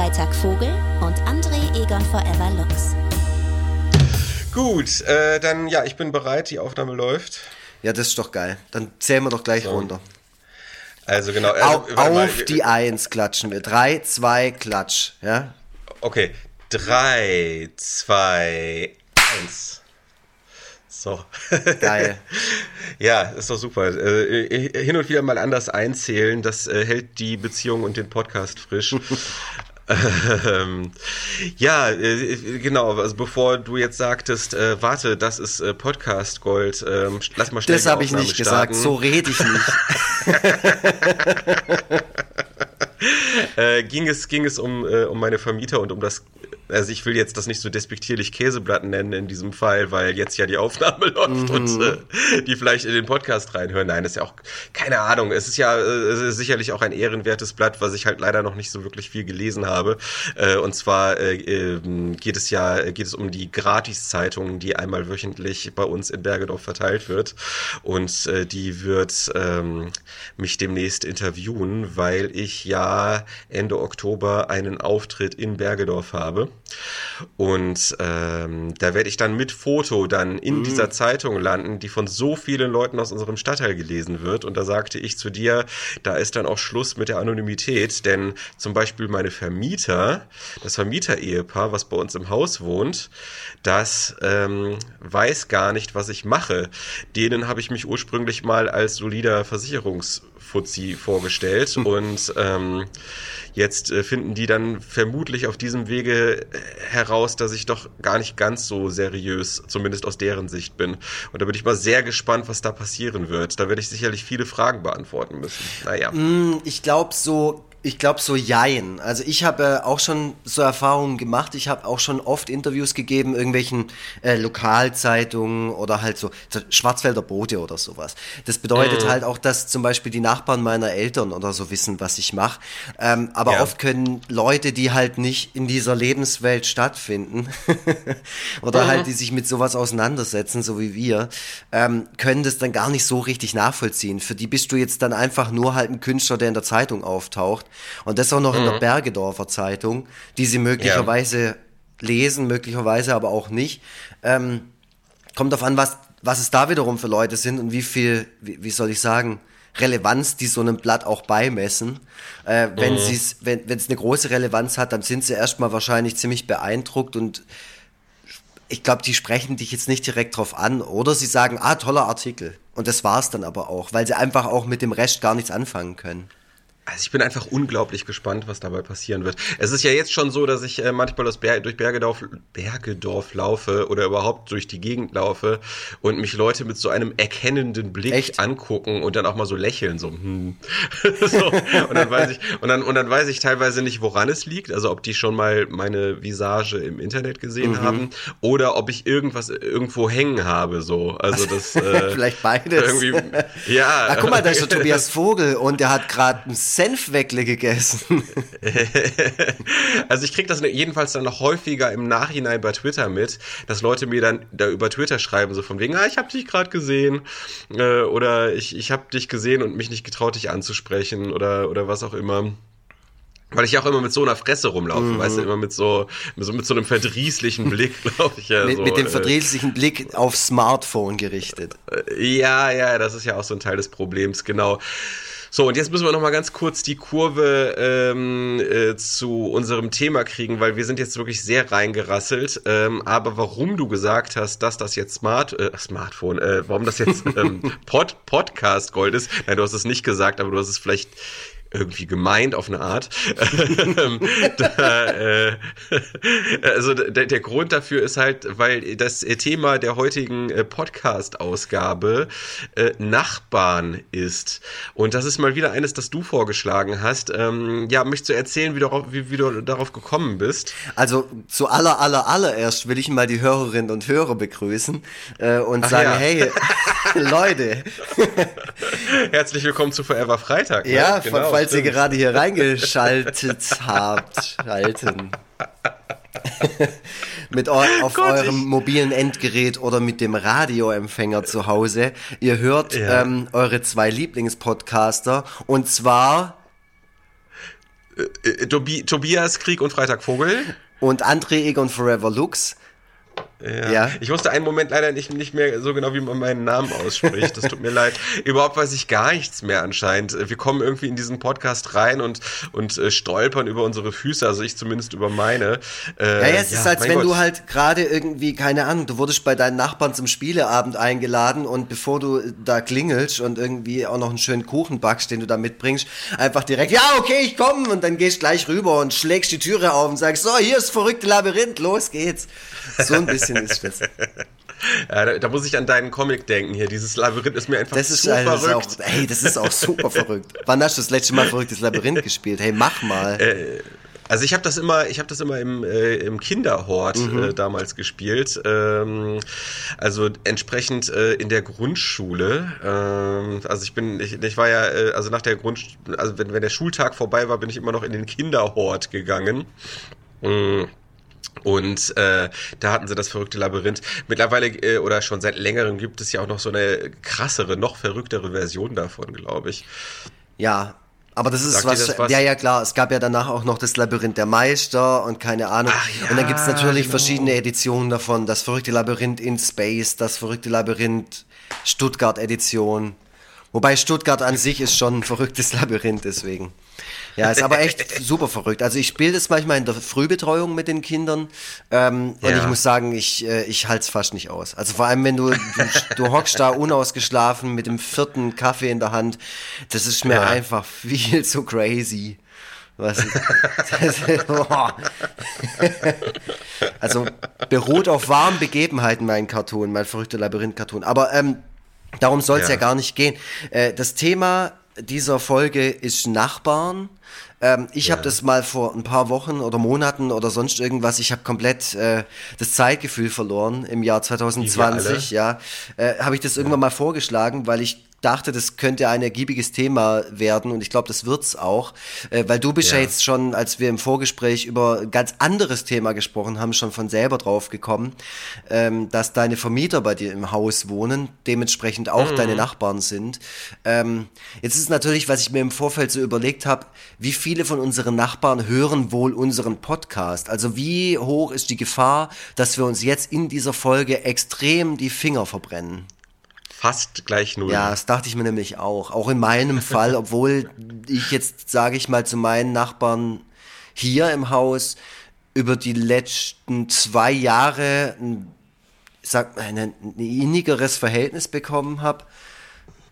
Freitag Vogel und André Egon Forever Lux. Gut, äh, dann ja, ich bin bereit, die Aufnahme läuft. Ja, das ist doch geil. Dann zählen wir doch gleich so. runter. Also genau. Also, auf, auf die Eins klatschen wir. Drei, zwei, klatsch. Ja? Okay. Drei, zwei, eins. So. Geil. ja, ist doch super. Äh, hin und wieder mal anders einzählen, das äh, hält die Beziehung und den Podcast frisch. Ähm, ja, äh, genau. Also bevor du jetzt sagtest, äh, warte, das ist äh, Podcast Gold, ähm, lass mal schnell Das habe ich nicht starten. gesagt. So rede ich nicht. äh, ging es ging es um äh, um meine Vermieter und um das also ich will jetzt das nicht so despektierlich Käseblatt nennen in diesem Fall, weil jetzt ja die Aufnahme läuft mhm. und äh, die vielleicht in den Podcast reinhören. Nein, das ist ja auch keine Ahnung. Es ist ja äh, sicherlich auch ein ehrenwertes Blatt, was ich halt leider noch nicht so wirklich viel gelesen habe. Äh, und zwar äh, ähm, geht es ja geht es um die Gratiszeitung, die einmal wöchentlich bei uns in Bergedorf verteilt wird und die wird ähm, mich demnächst interviewen, weil ich ja Ende Oktober einen Auftritt in Bergedorf habe. Und ähm, da werde ich dann mit Foto dann in mhm. dieser Zeitung landen, die von so vielen Leuten aus unserem Stadtteil gelesen wird. Und da sagte ich zu dir, da ist dann auch Schluss mit der Anonymität, denn zum Beispiel meine Vermieter, das Vermieter-Ehepaar, was bei uns im Haus wohnt, das ähm, weiß gar nicht, was ich mache. Denen habe ich mich ursprünglich mal als solider Versicherungsfuzzi vorgestellt und ähm, Jetzt äh, finden die dann vermutlich auf diesem Wege äh, heraus, dass ich doch gar nicht ganz so seriös, zumindest aus deren Sicht bin. Und da bin ich mal sehr gespannt, was da passieren wird. Da werde ich sicherlich viele Fragen beantworten müssen. Naja. Mm, ich glaube, so ich glaube so jein. Also ich habe äh, auch schon so Erfahrungen gemacht. Ich habe auch schon oft Interviews gegeben, irgendwelchen äh, Lokalzeitungen oder halt so, so Schwarzwälder Boote oder sowas. Das bedeutet mhm. halt auch, dass zum Beispiel die Nachbarn meiner Eltern oder so wissen, was ich mache. Ähm, aber ja. oft können Leute, die halt nicht in dieser Lebenswelt stattfinden oder mhm. halt die sich mit sowas auseinandersetzen, so wie wir, ähm, können das dann gar nicht so richtig nachvollziehen. Für die bist du jetzt dann einfach nur halt ein Künstler, der in der Zeitung auftaucht. Und das auch noch mhm. in der mhm. Bergedorfer Zeitung, die sie möglicherweise ja. lesen, möglicherweise aber auch nicht. Ähm, kommt darauf an, was, was es da wiederum für Leute sind und wie viel, wie, wie soll ich sagen, Relevanz, die so einem Blatt auch beimessen. Äh, wenn mhm. es wenn es eine große Relevanz hat, dann sind sie erstmal wahrscheinlich ziemlich beeindruckt und ich glaube, die sprechen dich jetzt nicht direkt drauf an oder sie sagen, ah, toller Artikel. Und das war's dann aber auch, weil sie einfach auch mit dem Rest gar nichts anfangen können. Also ich bin einfach unglaublich gespannt, was dabei passieren wird. Es ist ja jetzt schon so, dass ich äh, manchmal Ber durch Bergedorf, Bergedorf laufe oder überhaupt durch die Gegend laufe und mich Leute mit so einem erkennenden Blick Echt? angucken und dann auch mal so lächeln, so, hm. so. Und dann weiß ich, und dann, und dann weiß ich teilweise nicht, woran es liegt, also ob die schon mal meine Visage im Internet gesehen mhm. haben oder ob ich irgendwas irgendwo hängen habe, so. Also das. Äh, Vielleicht beides. Irgendwie, ja. Ach, guck mal, da ist der Tobias Vogel und der hat gerade ein Senfweckle gegessen. also ich kriege das jedenfalls dann noch häufiger im Nachhinein bei Twitter mit, dass Leute mir dann da über Twitter schreiben, so von wegen, ah, ich habe dich gerade gesehen äh, oder ich, ich habe dich gesehen und mich nicht getraut, dich anzusprechen oder, oder was auch immer. Weil ich ja auch immer mit so einer Fresse rumlaufe, mhm. weißt du, immer mit so, mit so, mit so einem verdrießlichen Blick, glaube ich ja. mit, so, mit dem äh, verdrießlichen Blick aufs Smartphone gerichtet. Ja, ja, das ist ja auch so ein Teil des Problems, genau. So, und jetzt müssen wir noch mal ganz kurz die Kurve ähm, äh, zu unserem Thema kriegen, weil wir sind jetzt wirklich sehr reingerasselt. Ähm, aber warum du gesagt hast, dass das jetzt Smart, äh, Smartphone, äh, warum das jetzt ähm, Pod, Podcast Gold ist, nein, du hast es nicht gesagt, aber du hast es vielleicht irgendwie gemeint auf eine Art. Ähm, da, äh, also der, der Grund dafür ist halt, weil das Thema der heutigen äh, Podcast-Ausgabe äh, Nachbarn ist. Und das ist mal wieder eines, das du vorgeschlagen hast. Ähm, ja, möchtest du erzählen, wie, darauf, wie, wie du darauf gekommen bist? Also zu aller, aller, allererst will ich mal die Hörerinnen und Hörer begrüßen äh, und Ach sagen, ja. hey, Leute. Herzlich willkommen zu Forever Freitag. Ne? Ja, genau falls ihr gerade hier reingeschaltet habt, schalten. mit auf Gott, eurem mobilen Endgerät oder mit dem Radioempfänger zu Hause. Ihr hört ja. ähm, eure zwei Lieblingspodcaster und zwar äh, Tobi Tobias Krieg und Freitag Vogel. Und André Egon Forever Lux. Ja. ja. Ich wusste einen Moment leider nicht, nicht mehr so genau, wie man meinen Namen ausspricht. Das tut mir leid. Überhaupt weiß ich gar nichts mehr anscheinend. Wir kommen irgendwie in diesen Podcast rein und, und äh, stolpern über unsere Füße, also ich zumindest über meine. Äh, ja, ja, es ja, ist, als wenn Gott. du halt gerade irgendwie, keine Ahnung, du wurdest bei deinen Nachbarn zum Spieleabend eingeladen und bevor du da klingelst und irgendwie auch noch einen schönen Kuchen backst, den du da mitbringst, einfach direkt, ja, okay, ich komme und dann gehst gleich rüber und schlägst die Türe auf und sagst, so, hier ist das verrückte Labyrinth, los geht's. So ein bisschen ist es. Ja, da, da, muss ich an deinen Comic denken hier. Dieses Labyrinth ist mir einfach das ist, so also, verrückt. Auch, hey, das ist auch super verrückt. Wann hast du das letzte Mal verrücktes Labyrinth gespielt? Hey, mach mal. Äh, also ich habe das immer, ich habe das immer im, äh, im Kinderhort mhm. äh, damals gespielt. Ähm, also entsprechend äh, in der Grundschule. Ähm, also ich bin, ich, ich war ja, äh, also nach der Grund, also wenn, wenn der Schultag vorbei war, bin ich immer noch in den Kinderhort gegangen. Mhm. Und äh, da hatten sie das verrückte Labyrinth. Mittlerweile äh, oder schon seit längerem gibt es ja auch noch so eine krassere, noch verrücktere Version davon, glaube ich. Ja, aber das ist was, das was, ja, ja klar, es gab ja danach auch noch das Labyrinth der Meister und keine Ahnung. Ja, und dann gibt es natürlich genau. verschiedene Editionen davon. Das verrückte Labyrinth in Space, das verrückte Labyrinth Stuttgart Edition. Wobei Stuttgart an sich ist schon ein verrücktes Labyrinth, deswegen. Ja, ist aber echt super verrückt. Also ich spiele das manchmal in der Frühbetreuung mit den Kindern ähm, ja. und ich muss sagen, ich, äh, ich halte es fast nicht aus. Also vor allem, wenn du, du, du hockst da unausgeschlafen mit dem vierten Kaffee in der Hand, das ist mir ja. einfach viel zu crazy. Was, das, also beruht auf warmen Begebenheiten mein Cartoon, mein verrückter Labyrinth-Cartoon. Aber ähm, darum soll es ja. ja. gar nicht gehen. Äh, das Thema dieser Folge ist Nachbarn. Ähm, ich ja. habe das mal vor ein paar Wochen oder Monaten oder sonst irgendwas, ich habe komplett äh, das Zeitgefühl verloren im Jahr 2020, ja. Äh, habe ich das irgendwann mal vorgeschlagen, weil ich dachte, das könnte ein ergiebiges Thema werden und ich glaube, das wird's auch, äh, weil du bist ja. ja. jetzt schon, als wir im Vorgespräch über ein ganz anderes Thema gesprochen haben, schon von selber drauf gekommen, ähm, dass deine Vermieter bei dir im Haus wohnen, dementsprechend auch mhm. deine Nachbarn sind. Ähm, jetzt ist natürlich, was ich mir im Vorfeld so überlegt habe, wie viele von unseren Nachbarn hören wohl unseren Podcast? Also wie hoch ist die Gefahr, dass wir uns jetzt in dieser Folge extrem die Finger verbrennen? Fast gleich null. Ja, das dachte ich mir nämlich auch. Auch in meinem Fall, obwohl ich jetzt, sage ich mal, zu meinen Nachbarn hier im Haus über die letzten zwei Jahre ein, sag, ein, ein innigeres Verhältnis bekommen habe.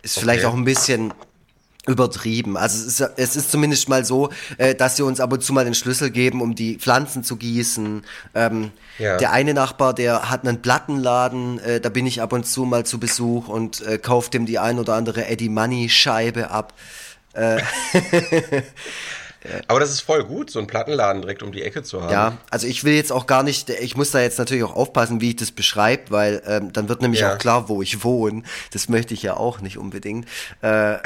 Ist okay. vielleicht auch ein bisschen übertrieben. Also es ist, es ist zumindest mal so, äh, dass sie uns ab und zu mal den Schlüssel geben, um die Pflanzen zu gießen. Ähm, ja. Der eine Nachbar, der hat einen Plattenladen, äh, da bin ich ab und zu mal zu Besuch und äh, kauft dem die ein oder andere Eddie Money Scheibe ab. Äh, Aber das ist voll gut, so einen Plattenladen direkt um die Ecke zu haben. Ja, also ich will jetzt auch gar nicht, ich muss da jetzt natürlich auch aufpassen, wie ich das beschreibe, weil ähm, dann wird nämlich ja. auch klar, wo ich wohne. Das möchte ich ja auch nicht unbedingt. Äh,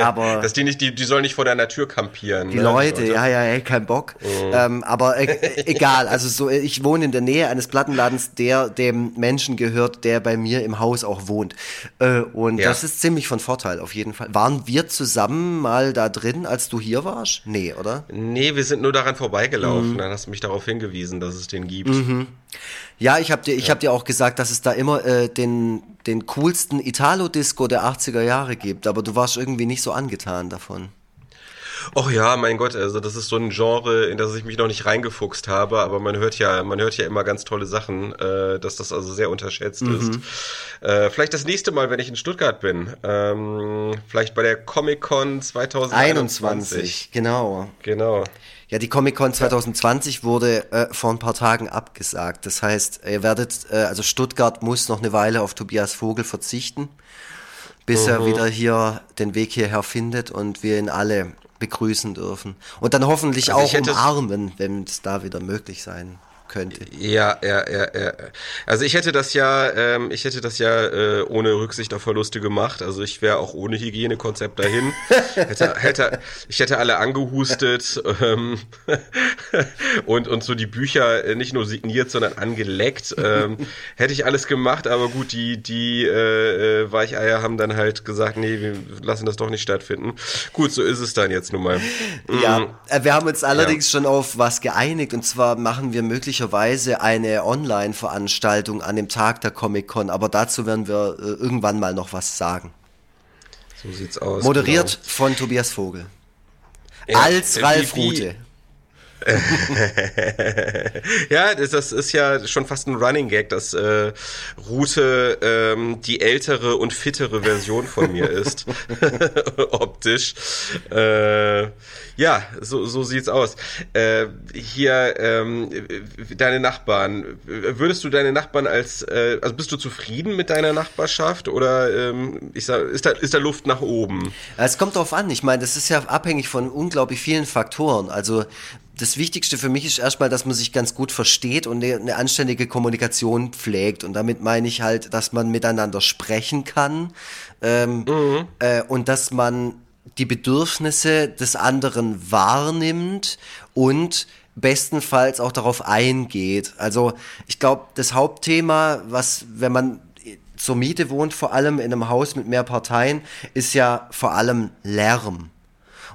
aber Dass die nicht, die, die sollen nicht vor deiner Tür kampieren. Die ne? Leute, ja, ja, ey, kein Bock. Mhm. Ähm, aber äh, egal, also so, ich wohne in der Nähe eines Plattenladens, der dem Menschen gehört, der bei mir im Haus auch wohnt. Äh, und ja. das ist ziemlich von Vorteil auf jeden Fall. Waren wir zusammen mal da drin, als du hier warst? Nee, oder? Nee, wir sind nur daran vorbeigelaufen. Mhm. Dann hast du mich darauf hingewiesen, dass es den gibt. Mhm. Ja, ich habe dir, ich ja. hab dir auch gesagt, dass es da immer äh, den, den coolsten Italo-Disco der 80er Jahre gibt, aber du warst irgendwie nicht so angetan davon. Och ja, mein Gott, also das ist so ein Genre, in das ich mich noch nicht reingefuchst habe, aber man hört ja, man hört ja immer ganz tolle Sachen, äh, dass das also sehr unterschätzt mhm. ist. Äh, vielleicht das nächste Mal, wenn ich in Stuttgart bin, ähm, vielleicht bei der Comic Con 2021. genau. Genau. Ja, die Comic Con 2020 wurde äh, vor ein paar Tagen abgesagt. Das heißt, ihr werdet, äh, also Stuttgart muss noch eine Weile auf Tobias Vogel verzichten, bis mhm. er wieder hier den Weg hierher findet und wir ihn alle begrüßen dürfen. Und dann hoffentlich also auch umarmen, wenn es da wieder möglich sein könnte. Ja, ja, ja, ja. Also ich hätte das ja, ähm, ich hätte das ja äh, ohne Rücksicht auf Verluste gemacht. Also ich wäre auch ohne Hygienekonzept dahin. hätte, hätte, ich hätte alle angehustet ähm, und und so die Bücher äh, nicht nur signiert, sondern angeleckt. Ähm, hätte ich alles gemacht, aber gut, die die äh, äh, Weicheier haben dann halt gesagt, nee, wir lassen das doch nicht stattfinden. Gut, so ist es dann jetzt nun mal. Ja, mhm. äh, wir haben uns allerdings ja. schon auf was geeinigt und zwar machen wir möglicherweise eine Online-Veranstaltung an dem Tag der Comic-Con, aber dazu werden wir äh, irgendwann mal noch was sagen. So sieht's aus. Moderiert genau. von Tobias Vogel. Ja, Als Ralf Rute. ja, das, das, ist ja schon fast ein Running Gag, dass äh, Rute ähm, die ältere und fittere Version von mir ist. Optisch. Äh, ja, so, so sieht's aus. Äh, hier, ähm, deine Nachbarn. Würdest du deine Nachbarn als, äh, also bist du zufrieden mit deiner Nachbarschaft oder ähm, ich sag, ist, da, ist da Luft nach oben? Es kommt drauf an. Ich meine, das ist ja abhängig von unglaublich vielen Faktoren. Also das Wichtigste für mich ist erstmal, dass man sich ganz gut versteht und eine, anständige Kommunikation pflegt. Und damit meine ich halt, dass man miteinander sprechen kann ähm, mhm. äh, und dass man die Bedürfnisse des anderen wahrnimmt und bestenfalls auch darauf eingeht. Also ich glaube, das Hauptthema, was, wenn man zur Miete wohnt, vor allem in einem Haus mit mehr Parteien, ist ja vor allem Lärm.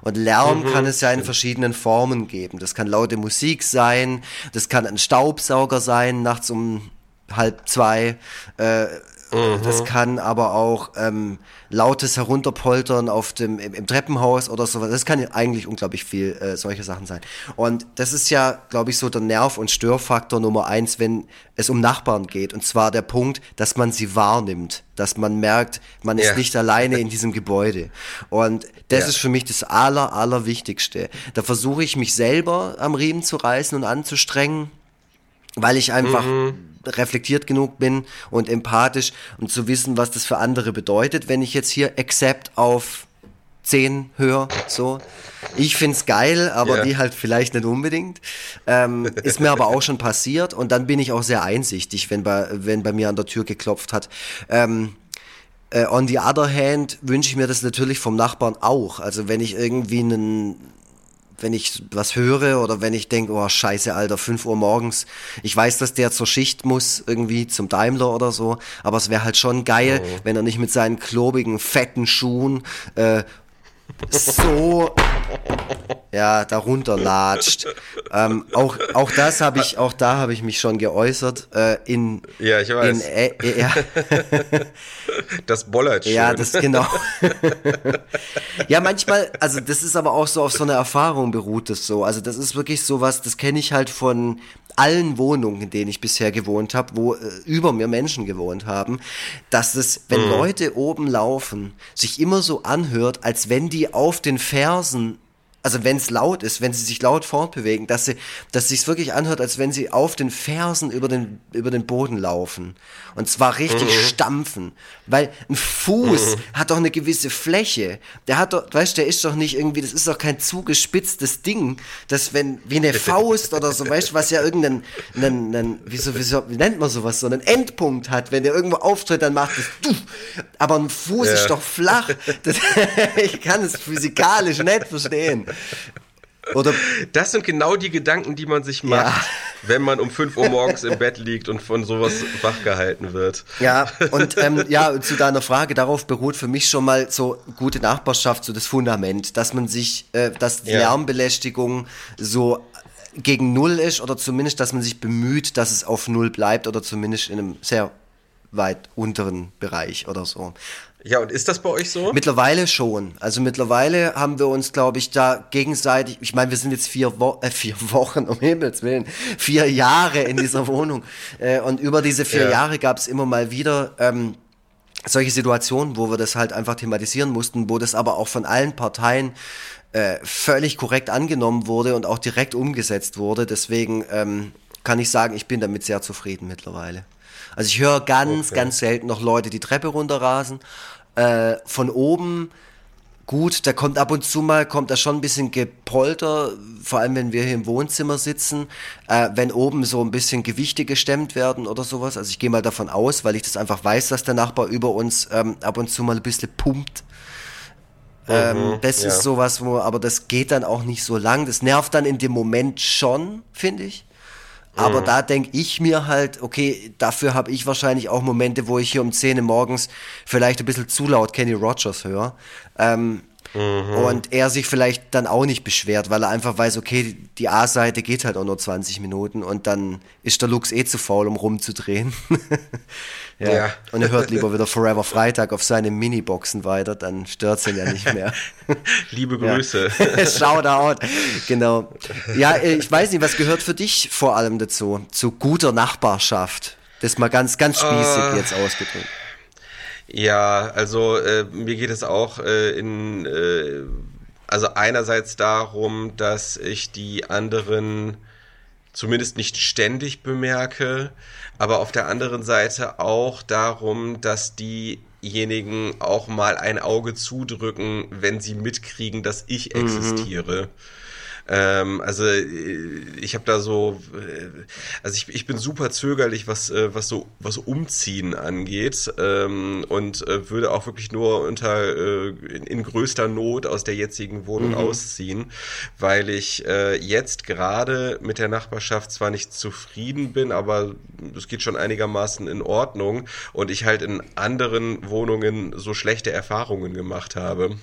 Und Lärm mhm. kann es ja in verschiedenen Formen geben. Das kann laute Musik sein, das kann ein Staubsauger sein, nachts um halb zwei. Äh, mhm. Das kann aber auch ähm, lautes Herunterpoltern auf dem, im, im, Treppenhaus oder sowas. Das kann eigentlich unglaublich viel äh, solche Sachen sein. Und das ist ja, glaube ich, so der Nerv- und Störfaktor Nummer eins, wenn es um Nachbarn geht. Und zwar der Punkt, dass man sie wahrnimmt, dass man merkt, man ja. ist nicht alleine in diesem Gebäude. Und das ja. ist für mich das aller, allerwichtigste. Da versuche ich mich selber am Riemen zu reißen und anzustrengen, weil ich einfach mhm reflektiert genug bin und empathisch und zu wissen, was das für andere bedeutet, wenn ich jetzt hier Accept auf 10 höre, so. Ich find's geil, aber yeah. die halt vielleicht nicht unbedingt. Ähm, ist mir aber auch schon passiert und dann bin ich auch sehr einsichtig, wenn bei, wenn bei mir an der Tür geklopft hat. Ähm, äh, on the other hand wünsche ich mir das natürlich vom Nachbarn auch. Also wenn ich irgendwie einen wenn ich was höre oder wenn ich denke, oh scheiße, Alter, 5 Uhr morgens. Ich weiß, dass der zur Schicht muss, irgendwie zum Daimler oder so, aber es wäre halt schon geil, oh. wenn er nicht mit seinen klobigen, fetten Schuhen äh, so ja darunter latscht. Ähm, auch auch das habe ich auch da habe ich mich schon geäußert äh, in ja ich weiß in, äh, äh, ja. das bollert schon. ja das genau ja manchmal also das ist aber auch so auf so einer Erfahrung beruht es so also das ist wirklich so was das kenne ich halt von allen Wohnungen, in denen ich bisher gewohnt habe, wo äh, über mir Menschen gewohnt haben, dass es, wenn mhm. Leute oben laufen, sich immer so anhört, als wenn die auf den Fersen also wenn es laut ist, wenn sie sich laut fortbewegen, dass sie, dass sich's wirklich anhört, als wenn sie auf den Fersen über den über den Boden laufen und zwar richtig mhm. stampfen, weil ein Fuß mhm. hat doch eine gewisse Fläche. Der hat doch, weißt, der ist doch nicht irgendwie, das ist doch kein zugespitztes Ding, das wenn wie eine Faust oder so, weißt, was ja irgendeinen, einen, einen, wie, so, wie, so, wie nennt man sowas, so einen Endpunkt hat, wenn der irgendwo auftritt, dann macht es, aber ein Fuß ja. ist doch flach. Das, ich kann es physikalisch nicht verstehen. Oder das sind genau die Gedanken, die man sich macht, ja. wenn man um 5 Uhr morgens im Bett liegt und von sowas wachgehalten wird. Ja, und ähm, ja, zu deiner Frage, darauf beruht für mich schon mal so gute Nachbarschaft, so das Fundament, dass man sich, äh, dass die ja. Lärmbelästigung so gegen Null ist oder zumindest, dass man sich bemüht, dass es auf Null bleibt oder zumindest in einem sehr weit unteren Bereich oder so. Ja, und ist das bei euch so? Mittlerweile schon. Also mittlerweile haben wir uns, glaube ich, da gegenseitig, ich meine, wir sind jetzt vier, Wo äh, vier Wochen, um Himmels Willen, vier Jahre in dieser Wohnung. Äh, und über diese vier ja. Jahre gab es immer mal wieder ähm, solche Situationen, wo wir das halt einfach thematisieren mussten, wo das aber auch von allen Parteien äh, völlig korrekt angenommen wurde und auch direkt umgesetzt wurde. Deswegen ähm, kann ich sagen, ich bin damit sehr zufrieden mittlerweile. Also ich höre ganz, okay. ganz selten noch Leute die Treppe runterrasen. Äh, von oben gut. Da kommt ab und zu mal, kommt da schon ein bisschen Gepolter, vor allem wenn wir hier im Wohnzimmer sitzen, äh, wenn oben so ein bisschen Gewichte gestemmt werden oder sowas. Also ich gehe mal davon aus, weil ich das einfach weiß, dass der Nachbar über uns ähm, ab und zu mal ein bisschen pumpt. Ähm, Mhm, das ja. ist sowas, wo, aber das geht dann auch nicht so lang. Das nervt dann in dem Moment schon, finde ich. Aber Mhm. da denke ich mir halt, okay, dafür habe ich wahrscheinlich auch Momente, wo ich hier um 10 Uhr morgens vielleicht ein bisschen zu laut Kenny Rogers höre. Ähm, Mhm. Und er sich vielleicht dann auch nicht beschwert, weil er einfach weiß, okay, die A-Seite geht halt auch nur 20 Minuten und dann ist der Lux eh zu faul, um rumzudrehen. ja. Ja. Und er hört lieber wieder Forever Freitag auf seine Miniboxen weiter, dann stört's ihn ja nicht mehr. Liebe Grüße. Shoutout, genau. Ja, ich weiß nicht, was gehört für dich vor allem dazu? Zu guter Nachbarschaft. Das mal ganz, ganz spießig Äh. jetzt ausgedrückt. Ja, also äh, mir geht es auch äh, in, äh, also einerseits darum, dass ich die anderen zumindest nicht ständig bemerke, aber auf der anderen Seite auch darum, dass diejenigen auch mal ein Auge zudrücken, wenn sie mitkriegen, dass ich existiere. Ähm, also äh, ich habe da so, äh, also ich, ich bin super zögerlich, was äh, was so was Umziehen angeht ähm, und äh, würde auch wirklich nur unter äh, in, in größter Not aus der jetzigen Wohnung ausziehen, weil ich äh, jetzt gerade mit der Nachbarschaft zwar nicht zufrieden bin, aber es geht schon einigermaßen in Ordnung und ich halt in anderen Wohnungen so schlechte Erfahrungen gemacht habe.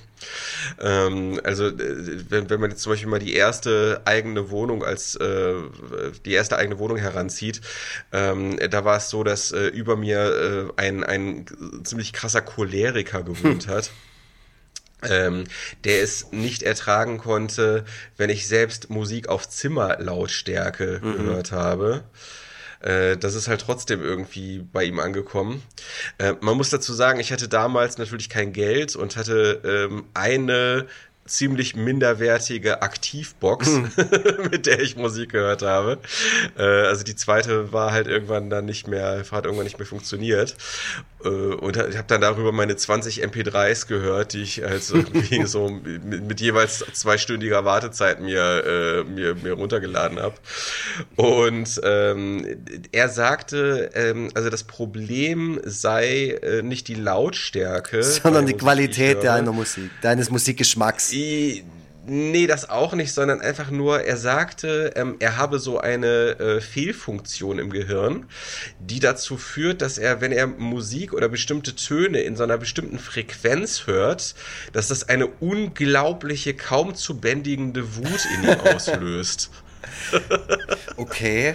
Ähm, also äh, wenn, wenn man jetzt zum Beispiel mal die erste eigene Wohnung als äh, die erste eigene Wohnung heranzieht, ähm, da war es so, dass äh, über mir äh, ein, ein ziemlich krasser Choleriker gewohnt hat. Ähm, der es nicht ertragen konnte, wenn ich selbst Musik auf Zimmerlautstärke gehört habe. Äh, das ist halt trotzdem irgendwie bei ihm angekommen. Äh, man muss dazu sagen, ich hatte damals natürlich kein Geld und hatte ähm, eine ziemlich minderwertige Aktivbox, mit der ich Musik gehört habe. Äh, also die zweite war halt irgendwann dann nicht mehr, hat irgendwann nicht mehr funktioniert. Äh, und ich habe dann darüber meine 20 MP3s gehört, die ich also irgendwie so mit, mit jeweils zweistündiger Wartezeit mir, äh, mir, mir runtergeladen habe. Und ähm, er sagte, ähm, also das Problem sei äh, nicht die Lautstärke, Sondern die ich Qualität höre. deiner Musik, deines Musikgeschmacks. I- Nee, das auch nicht, sondern einfach nur, er sagte, ähm, er habe so eine äh, Fehlfunktion im Gehirn, die dazu führt, dass er, wenn er Musik oder bestimmte Töne in so einer bestimmten Frequenz hört, dass das eine unglaubliche, kaum zu bändigende Wut in ihm auslöst. Okay.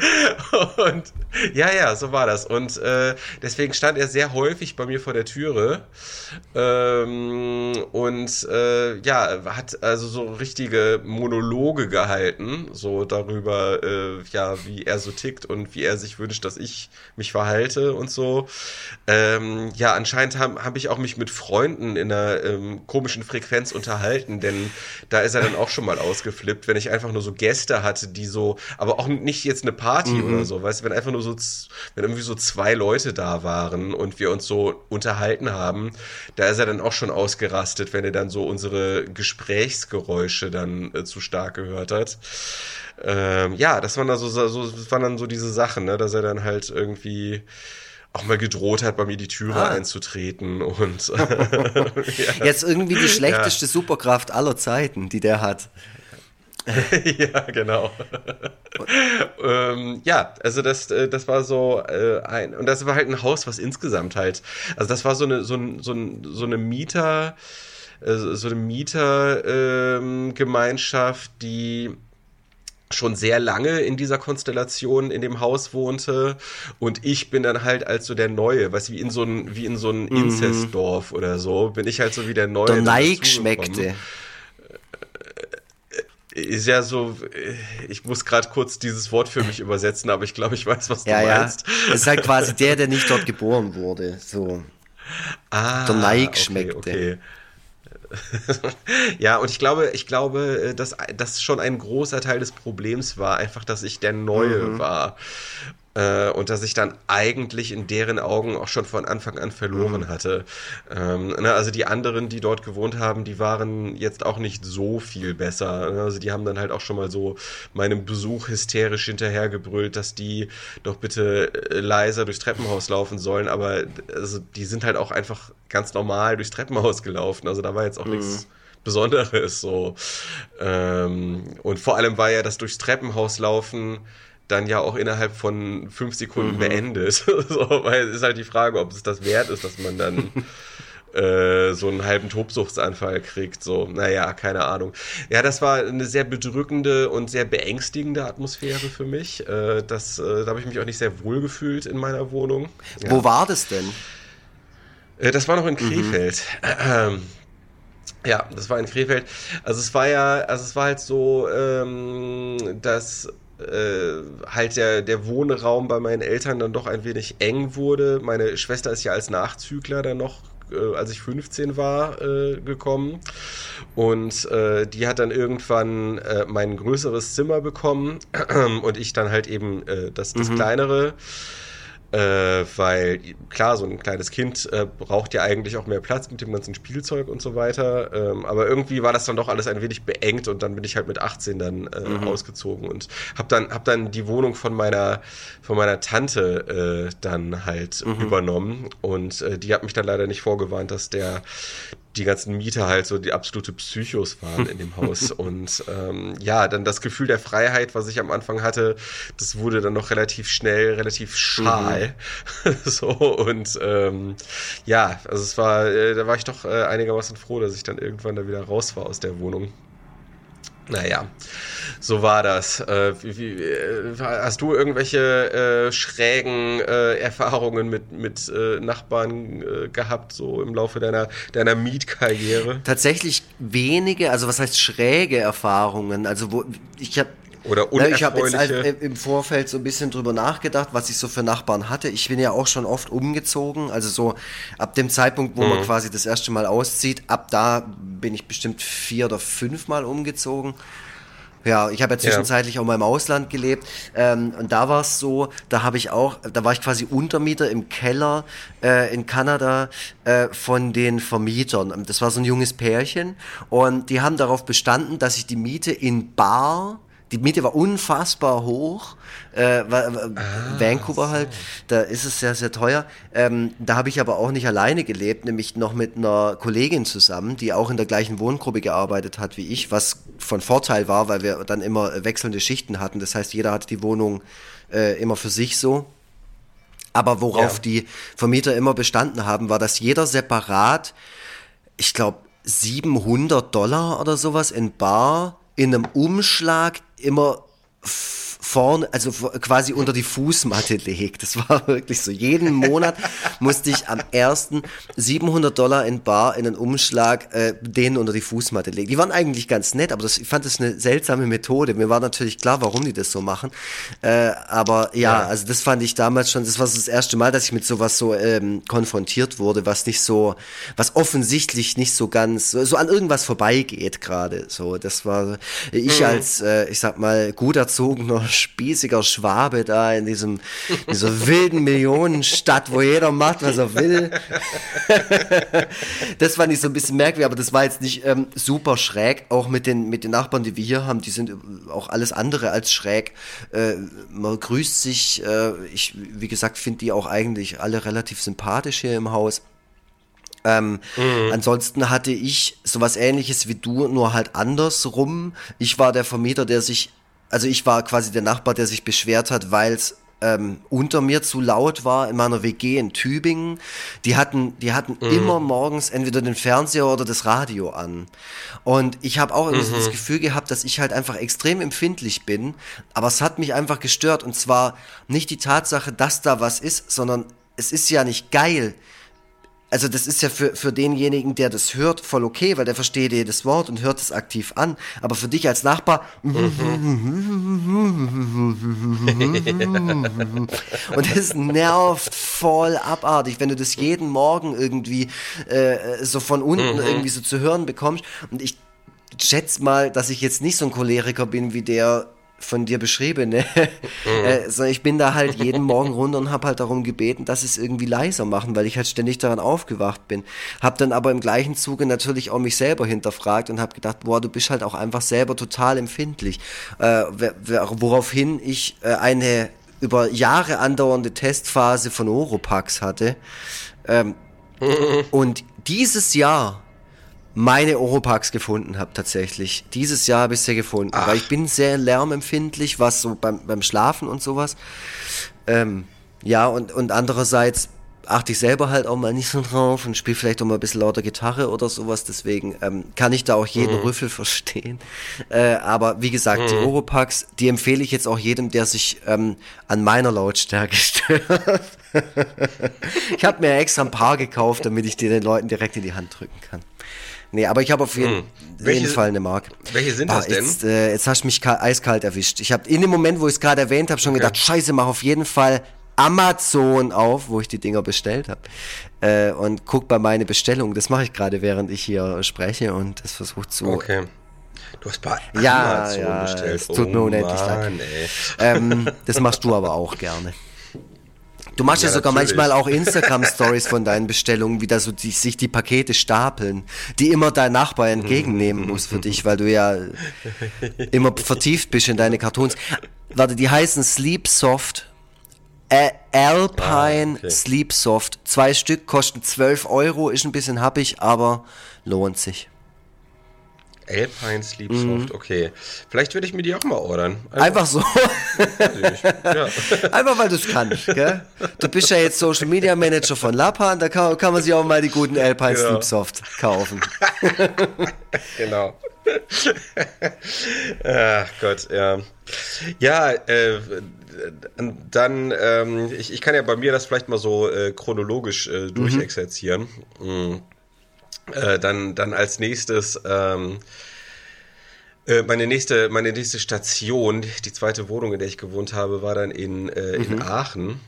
Und ja, ja, so war das. Und äh, deswegen stand er sehr häufig bei mir vor der Türe. Ähm, und äh, ja, hat also so richtige Monologe gehalten, so darüber, äh, ja, wie er so tickt und wie er sich wünscht, dass ich mich verhalte und so. Ähm, ja, anscheinend habe hab ich auch mich mit Freunden in einer ähm, komischen Frequenz unterhalten, denn da ist er dann auch schon mal ausgeflippt, wenn ich einfach nur so Gäste hatte, die so, aber auch nicht jetzt eine Party oder so, weißt du, wenn einfach nur so, wenn irgendwie so zwei Leute da waren und wir uns so unterhalten haben, da ist er dann auch schon ausgerastet, wenn er dann so unsere Gesprächsgeräusche dann äh, zu stark gehört hat. Ähm, ja, das waren dann so, so, das waren dann so diese Sachen, ne, dass er dann halt irgendwie auch mal gedroht hat, bei mir die Türe Ah. einzutreten und Jetzt irgendwie die schlechteste Superkraft aller Zeiten, die der hat. ja, genau. ähm, ja, also das, äh, das war so äh, ein, und das war halt ein Haus, was insgesamt halt, also das war so eine, so, ein, so, ein, so eine Mieter, äh, so eine Mietergemeinschaft, ähm, die schon sehr lange in dieser Konstellation in dem Haus wohnte und ich bin dann halt als so der Neue, was wie in so ein wie in so ein Inzestdorf oder so, bin ich halt so wie der Neue. Der Neig schmeckte. Ist ja so, äh, ich muss gerade kurz dieses Wort für mich übersetzen, aber ich glaube, ich weiß, was du Ja, ja. meinst. Das ist halt quasi der, der nicht dort geboren wurde. So. Ah, Der Neig okay, schmeckte. Okay. ja, und ich glaube, ich glaube, äh, dass das schon ein großer Teil des Problems war, einfach, dass ich der Neue Mhm. war. Äh, und dass ich dann eigentlich in deren Augen auch schon von Anfang an verloren mhm. hatte. Ähm, ne, also die anderen, die dort gewohnt haben, die waren jetzt auch nicht so viel besser. Ne? Also die haben dann halt auch schon mal so meinem Besuch hysterisch hinterhergebrüllt, dass die doch bitte äh, leiser durchs Treppenhaus laufen sollen, aber also die sind halt auch einfach ganz normal durchs Treppenhaus gelaufen. Also da war jetzt auch mhm. nichts Besonderes so. Ähm, und vor allem war ja das durchs Treppenhaus laufen dann ja auch innerhalb von fünf Sekunden mhm. beendet. so, weil es ist halt die Frage, ob es das wert ist, dass man dann äh, so einen halben Tobsuchtsanfall kriegt. So, naja, keine Ahnung. Ja, das war eine sehr bedrückende und sehr beängstigende Atmosphäre für mich. Äh, das, äh, da habe ich mich auch nicht sehr wohl gefühlt in meiner Wohnung. Ja. Wo war das denn? Äh, das war noch in mhm. Krefeld. Mhm. Ja, das war in Krefeld. Also es war ja, also es war halt so, ähm, dass äh, halt der, der Wohnraum bei meinen Eltern dann doch ein wenig eng wurde. Meine Schwester ist ja als Nachzügler dann noch äh, als ich 15 war, äh, gekommen. Und äh, die hat dann irgendwann äh, mein größeres Zimmer bekommen und ich dann halt eben äh, das, das mhm. kleinere äh, weil klar, so ein kleines Kind äh, braucht ja eigentlich auch mehr Platz mit dem ganzen Spielzeug und so weiter. Ähm, aber irgendwie war das dann doch alles ein wenig beengt und dann bin ich halt mit 18 dann äh, mhm. ausgezogen und habe dann hab dann die Wohnung von meiner von meiner Tante äh, dann halt mhm. übernommen und äh, die hat mich dann leider nicht vorgewarnt, dass der die ganzen Mieter halt so die absolute Psychos waren in dem Haus. Und ähm, ja, dann das Gefühl der Freiheit, was ich am Anfang hatte, das wurde dann noch relativ schnell, relativ schal. Mhm. so, und ähm, ja, also es war, äh, da war ich doch äh, einigermaßen froh, dass ich dann irgendwann da wieder raus war aus der Wohnung. Naja, so war das. Äh, wie, wie, äh, hast du irgendwelche äh, schrägen äh, Erfahrungen mit, mit äh, Nachbarn äh, gehabt, so im Laufe deiner, deiner Mietkarriere? Tatsächlich wenige, also was heißt schräge Erfahrungen? Also wo ich habe oder unerfreuliche. Ich habe jetzt im Vorfeld so ein bisschen drüber nachgedacht, was ich so für Nachbarn hatte. Ich bin ja auch schon oft umgezogen. Also so ab dem Zeitpunkt, wo mhm. man quasi das erste Mal auszieht, ab da bin ich bestimmt vier oder fünfmal umgezogen. Ja, ich habe ja zwischenzeitlich ja. auch mal im Ausland gelebt ähm, und da war es so, da habe ich auch, da war ich quasi Untermieter im Keller äh, in Kanada äh, von den Vermietern. Das war so ein junges Pärchen und die haben darauf bestanden, dass ich die Miete in Bar die Miete war unfassbar hoch. Äh, war, ah, Vancouver halt, da ist es sehr, sehr teuer. Ähm, da habe ich aber auch nicht alleine gelebt, nämlich noch mit einer Kollegin zusammen, die auch in der gleichen Wohngruppe gearbeitet hat wie ich, was von Vorteil war, weil wir dann immer wechselnde Schichten hatten. Das heißt, jeder hatte die Wohnung äh, immer für sich so. Aber worauf ja. die Vermieter immer bestanden haben, war, dass jeder separat, ich glaube, 700 Dollar oder sowas in Bar in einem Umschlag immer vorne, also quasi unter die Fußmatte legt. Das war wirklich so. Jeden Monat musste ich am ersten 700 Dollar in Bar in einen Umschlag äh, denen unter die Fußmatte legen. Die waren eigentlich ganz nett, aber das, ich fand das eine seltsame Methode. Mir war natürlich klar, warum die das so machen. Äh, aber ja, ja, also das fand ich damals schon, das war das erste Mal, dass ich mit sowas so ähm, konfrontiert wurde, was nicht so, was offensichtlich nicht so ganz, so, so an irgendwas vorbeigeht gerade. So, das war ich mhm. als, äh, ich sag mal, gut erzogener spießiger Schwabe da in diesem, dieser wilden Millionenstadt, wo jeder macht, was er will. das fand ich so ein bisschen merkwürdig, aber das war jetzt nicht ähm, super schräg. Auch mit den, mit den Nachbarn, die wir hier haben, die sind auch alles andere als schräg. Äh, man grüßt sich. Äh, ich, wie gesagt, finde die auch eigentlich alle relativ sympathisch hier im Haus. Ähm, mhm. Ansonsten hatte ich sowas ähnliches wie du, nur halt andersrum. Ich war der Vermieter, der sich also ich war quasi der Nachbar, der sich beschwert hat, weil es ähm, unter mir zu laut war in meiner WG in Tübingen. Die hatten, die hatten mhm. immer morgens entweder den Fernseher oder das Radio an. Und ich habe auch mhm. so das Gefühl gehabt, dass ich halt einfach extrem empfindlich bin. Aber es hat mich einfach gestört. Und zwar nicht die Tatsache, dass da was ist, sondern es ist ja nicht geil, also das ist ja für, für denjenigen, der das hört, voll okay, weil der versteht jedes Wort und hört es aktiv an. Aber für dich als Nachbar und das nervt voll abartig, wenn du das jeden Morgen irgendwie äh, so von unten mhm. irgendwie so zu hören bekommst. Und ich schätze mal, dass ich jetzt nicht so ein Choleriker bin wie der von dir beschriebene. Mhm. äh, ich bin da halt jeden Morgen runter und habe halt darum gebeten, dass es irgendwie leiser machen, weil ich halt ständig daran aufgewacht bin. Hab dann aber im gleichen Zuge natürlich auch mich selber hinterfragt und habe gedacht, boah, du bist halt auch einfach selber total empfindlich. Äh, woraufhin ich äh, eine über Jahre andauernde Testphase von Oropax hatte. Ähm, mhm. Und dieses Jahr meine Oropax gefunden habe tatsächlich. Dieses Jahr habe ich sie gefunden, Ach. weil ich bin sehr lärmempfindlich, was so beim, beim Schlafen und sowas. Ähm, ja, und, und andererseits achte ich selber halt auch mal nicht so drauf und spiele vielleicht auch mal ein bisschen lauter Gitarre oder sowas. Deswegen ähm, kann ich da auch jeden mhm. Rüffel verstehen. Äh, aber wie gesagt, mhm. die Oropax, die empfehle ich jetzt auch jedem, der sich ähm, an meiner Lautstärke stört. ich habe mir extra ein paar gekauft, damit ich die den Leuten direkt in die Hand drücken kann. Nee, aber ich habe auf jeden, hm. welche, jeden, Fall eine Mark. Welche sind ah, das denn? Jetzt, äh, jetzt hast du mich eiskalt erwischt. Ich habe in dem Moment, wo ich es gerade erwähnt habe, schon okay. gedacht, scheiße, mach auf jeden Fall Amazon auf, wo ich die Dinger bestellt habe. Äh, und guck bei meine Bestellung. Das mache ich gerade, während ich hier spreche und das versucht zu. Okay. Du hast bei ja, Amazon ja, bestellt. Es tut oh, mir unendlich leid. Ähm, das machst du aber auch gerne. Du machst ja, ja sogar natürlich. manchmal auch Instagram-Stories von deinen Bestellungen, wie da so die, sich die Pakete stapeln, die immer dein Nachbar entgegennehmen muss für dich, weil du ja immer vertieft bist in deine Cartoons. Warte, die heißen Sleep Soft. Äh, Alpine ah, okay. Sleep Soft. Zwei Stück kosten 12 Euro, ist ein bisschen happig, aber lohnt sich. Alpine Sleep Soft, mhm. okay. Vielleicht würde ich mir die auch mal ordern. Einfach, Einfach so. ja. Einfach weil du es kannst, gell? Du bist ja jetzt Social Media Manager von Lapan, da kann, kann man sich auch mal die guten Alpine genau. Sleep Soft kaufen. genau. Ach Gott, ja. Ja, äh, dann, ähm, ich, ich kann ja bei mir das vielleicht mal so äh, chronologisch äh, mhm. durchexerzieren. Mhm. Äh, dann, dann als nächstes ähm, äh, meine nächste, meine nächste Station, die zweite Wohnung, in der ich gewohnt habe, war dann in, äh, in mhm. Aachen.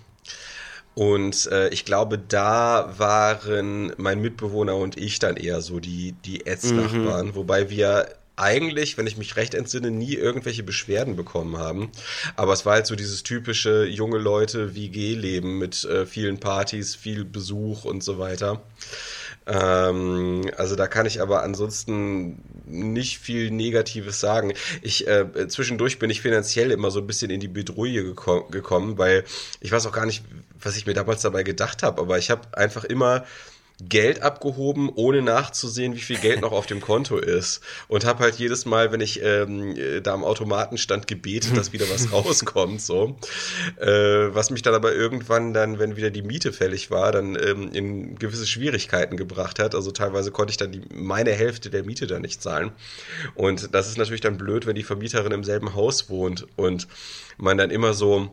Und äh, ich glaube, da waren mein Mitbewohner und ich dann eher so die, die Ätznachbarn, mhm. wobei wir eigentlich, wenn ich mich recht entsinne, nie irgendwelche Beschwerden bekommen haben. Aber es war halt so dieses typische junge Leute WG-Leben mit äh, vielen Partys, viel Besuch und so weiter. Ähm, also da kann ich aber ansonsten nicht viel Negatives sagen. Ich äh, zwischendurch bin ich finanziell immer so ein bisschen in die Bedrohung geko gekommen, weil ich weiß auch gar nicht, was ich mir damals dabei gedacht habe, aber ich habe einfach immer Geld abgehoben, ohne nachzusehen, wie viel Geld noch auf dem Konto ist. Und habe halt jedes Mal, wenn ich ähm, da am Automaten stand, gebetet, dass wieder was rauskommt. So, äh, was mich dann aber irgendwann dann, wenn wieder die Miete fällig war, dann ähm, in gewisse Schwierigkeiten gebracht hat. Also teilweise konnte ich dann die, meine Hälfte der Miete dann nicht zahlen. Und das ist natürlich dann blöd, wenn die Vermieterin im selben Haus wohnt und man dann immer so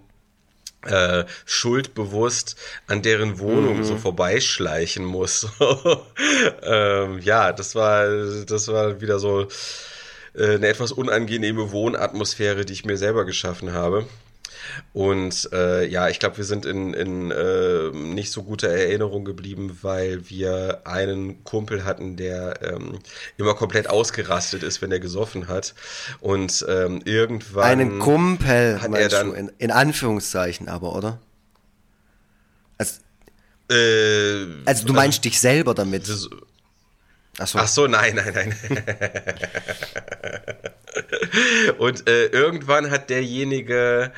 äh, schuldbewusst an deren Wohnung mhm. so vorbeischleichen muss. ähm, ja, das war, das war wieder so äh, eine etwas unangenehme Wohnatmosphäre, die ich mir selber geschaffen habe. Und äh, ja, ich glaube, wir sind in, in äh, nicht so guter Erinnerung geblieben, weil wir einen Kumpel hatten, der ähm, immer komplett ausgerastet ist, wenn er gesoffen hat. Und ähm, irgendwann. Einen Kumpel hat er dann. In, in, Anführungszeichen aber, oder? Also, äh, also du meinst also, dich selber damit? Das, Ach so. Ach so, nein, nein, nein. Und äh, irgendwann hat derjenige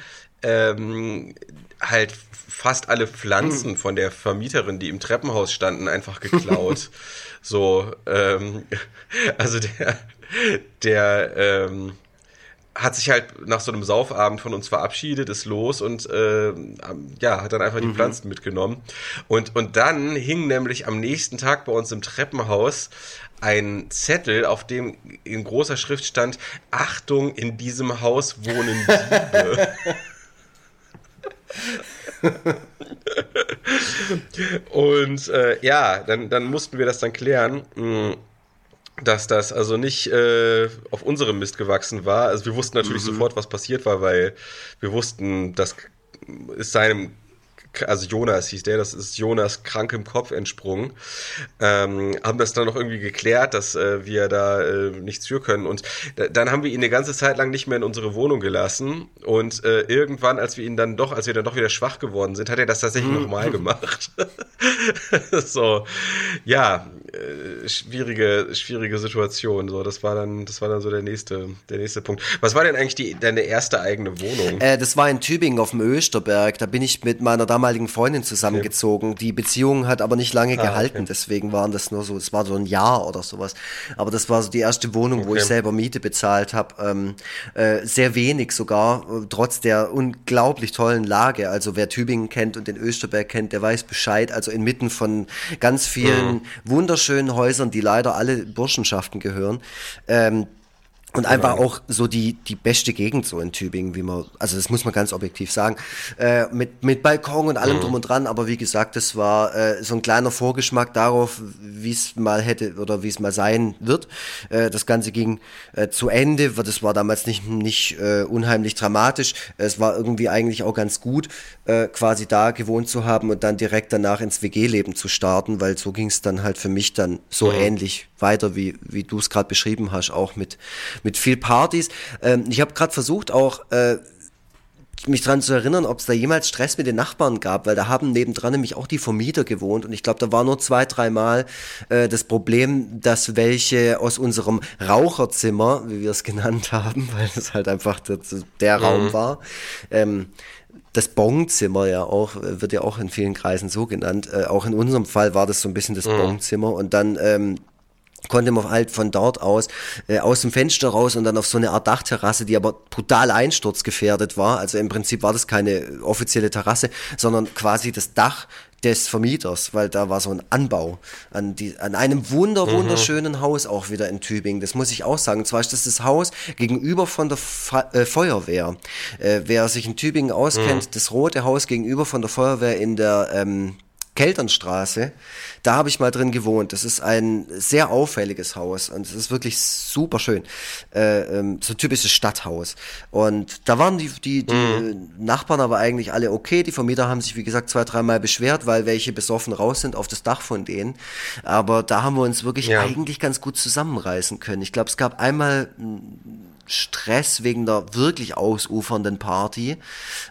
ähm, halt fast alle Pflanzen hm. von der Vermieterin, die im Treppenhaus standen, einfach geklaut. so, ähm, also der, der ähm, hat sich halt nach so einem Saufabend von uns verabschiedet, ist los und äh, ja, hat dann einfach die mhm. Pflanzen mitgenommen. Und, und dann hing nämlich am nächsten Tag bei uns im Treppenhaus ein Zettel, auf dem in großer Schrift stand, Achtung, in diesem Haus wohnen Diebe. und äh, ja, dann, dann mussten wir das dann klären, mm, dass das also nicht äh, auf unserem Mist gewachsen war. Also wir wussten natürlich mhm. sofort, was passiert war, weil wir wussten, dass es seinem also Jonas hieß der, das ist Jonas krank im Kopf entsprungen, ähm, haben das dann noch irgendwie geklärt, dass äh, wir da äh, nichts für können und dann haben wir ihn eine ganze Zeit lang nicht mehr in unsere Wohnung gelassen und äh, irgendwann, als wir ihn dann doch, als wir dann doch wieder schwach geworden sind, hat er das tatsächlich mhm. nochmal gemacht. so, ja, äh, schwierige, schwierige Situation. So, das war dann, das war dann so der nächste, der nächste Punkt. Was war denn eigentlich die, deine erste eigene Wohnung? Äh, das war in Tübingen auf dem Österberg. Da bin ich mit meiner damaligen Freundin zusammengezogen. Okay. Die Beziehung hat aber nicht lange ah, gehalten, okay. deswegen waren das nur so, es war so ein Jahr oder sowas. Aber das war so die erste Wohnung, okay. wo ich selber Miete bezahlt habe. Ähm, äh, sehr wenig sogar, trotz der unglaublich tollen Lage. Also wer Tübingen kennt und den Österberg kennt, der weiß Bescheid. Also inmitten von ganz vielen mhm. wunderschönen Häusern, die leider alle Burschenschaften gehören. Ähm, und einfach auch so die, die beste Gegend so in Tübingen, wie man, also das muss man ganz objektiv sagen, äh, mit, mit Balkon und allem mhm. drum und dran, aber wie gesagt, das war äh, so ein kleiner Vorgeschmack darauf, wie es mal hätte oder wie es mal sein wird. Äh, das Ganze ging äh, zu Ende, das war damals nicht, nicht äh, unheimlich dramatisch, es war irgendwie eigentlich auch ganz gut, äh, quasi da gewohnt zu haben und dann direkt danach ins WG-Leben zu starten, weil so ging es dann halt für mich dann so mhm. ähnlich weiter, wie, wie du es gerade beschrieben hast, auch mit, mit viel Partys. Ähm, ich habe gerade versucht, auch äh, mich daran zu erinnern, ob es da jemals Stress mit den Nachbarn gab, weil da haben nebendran nämlich auch die Vermieter gewohnt und ich glaube, da war nur zwei, dreimal äh, das Problem, dass welche aus unserem Raucherzimmer, wie wir es genannt haben, weil es halt einfach der, der mhm. Raum war, ähm, das Bongzimmer ja auch, äh, wird ja auch in vielen Kreisen so genannt. Äh, auch in unserem Fall war das so ein bisschen das mhm. Bongzimmer und dann ähm, konnte man halt von dort aus äh, aus dem Fenster raus und dann auf so eine Art Dachterrasse, die aber brutal einsturzgefährdet war. Also im Prinzip war das keine offizielle Terrasse, sondern quasi das Dach des Vermieters, weil da war so ein Anbau an, die, an einem wunder, mhm. wunderschönen mhm. Haus auch wieder in Tübingen. Das muss ich auch sagen. Und zwar ist das das Haus gegenüber von der Fe äh, Feuerwehr. Äh, wer sich in Tübingen auskennt, mhm. das rote Haus gegenüber von der Feuerwehr in der ähm, Kelternstraße. Da habe ich mal drin gewohnt. Das ist ein sehr auffälliges Haus und es ist wirklich super schön. Äh, ähm, so typisches Stadthaus. Und da waren die, die, die mhm. Nachbarn aber eigentlich alle okay. Die Vermieter haben sich, wie gesagt, zwei, dreimal beschwert, weil welche besoffen raus sind auf das Dach von denen. Aber da haben wir uns wirklich ja. eigentlich ganz gut zusammenreißen können. Ich glaube, es gab einmal Stress wegen der wirklich ausufernden Party,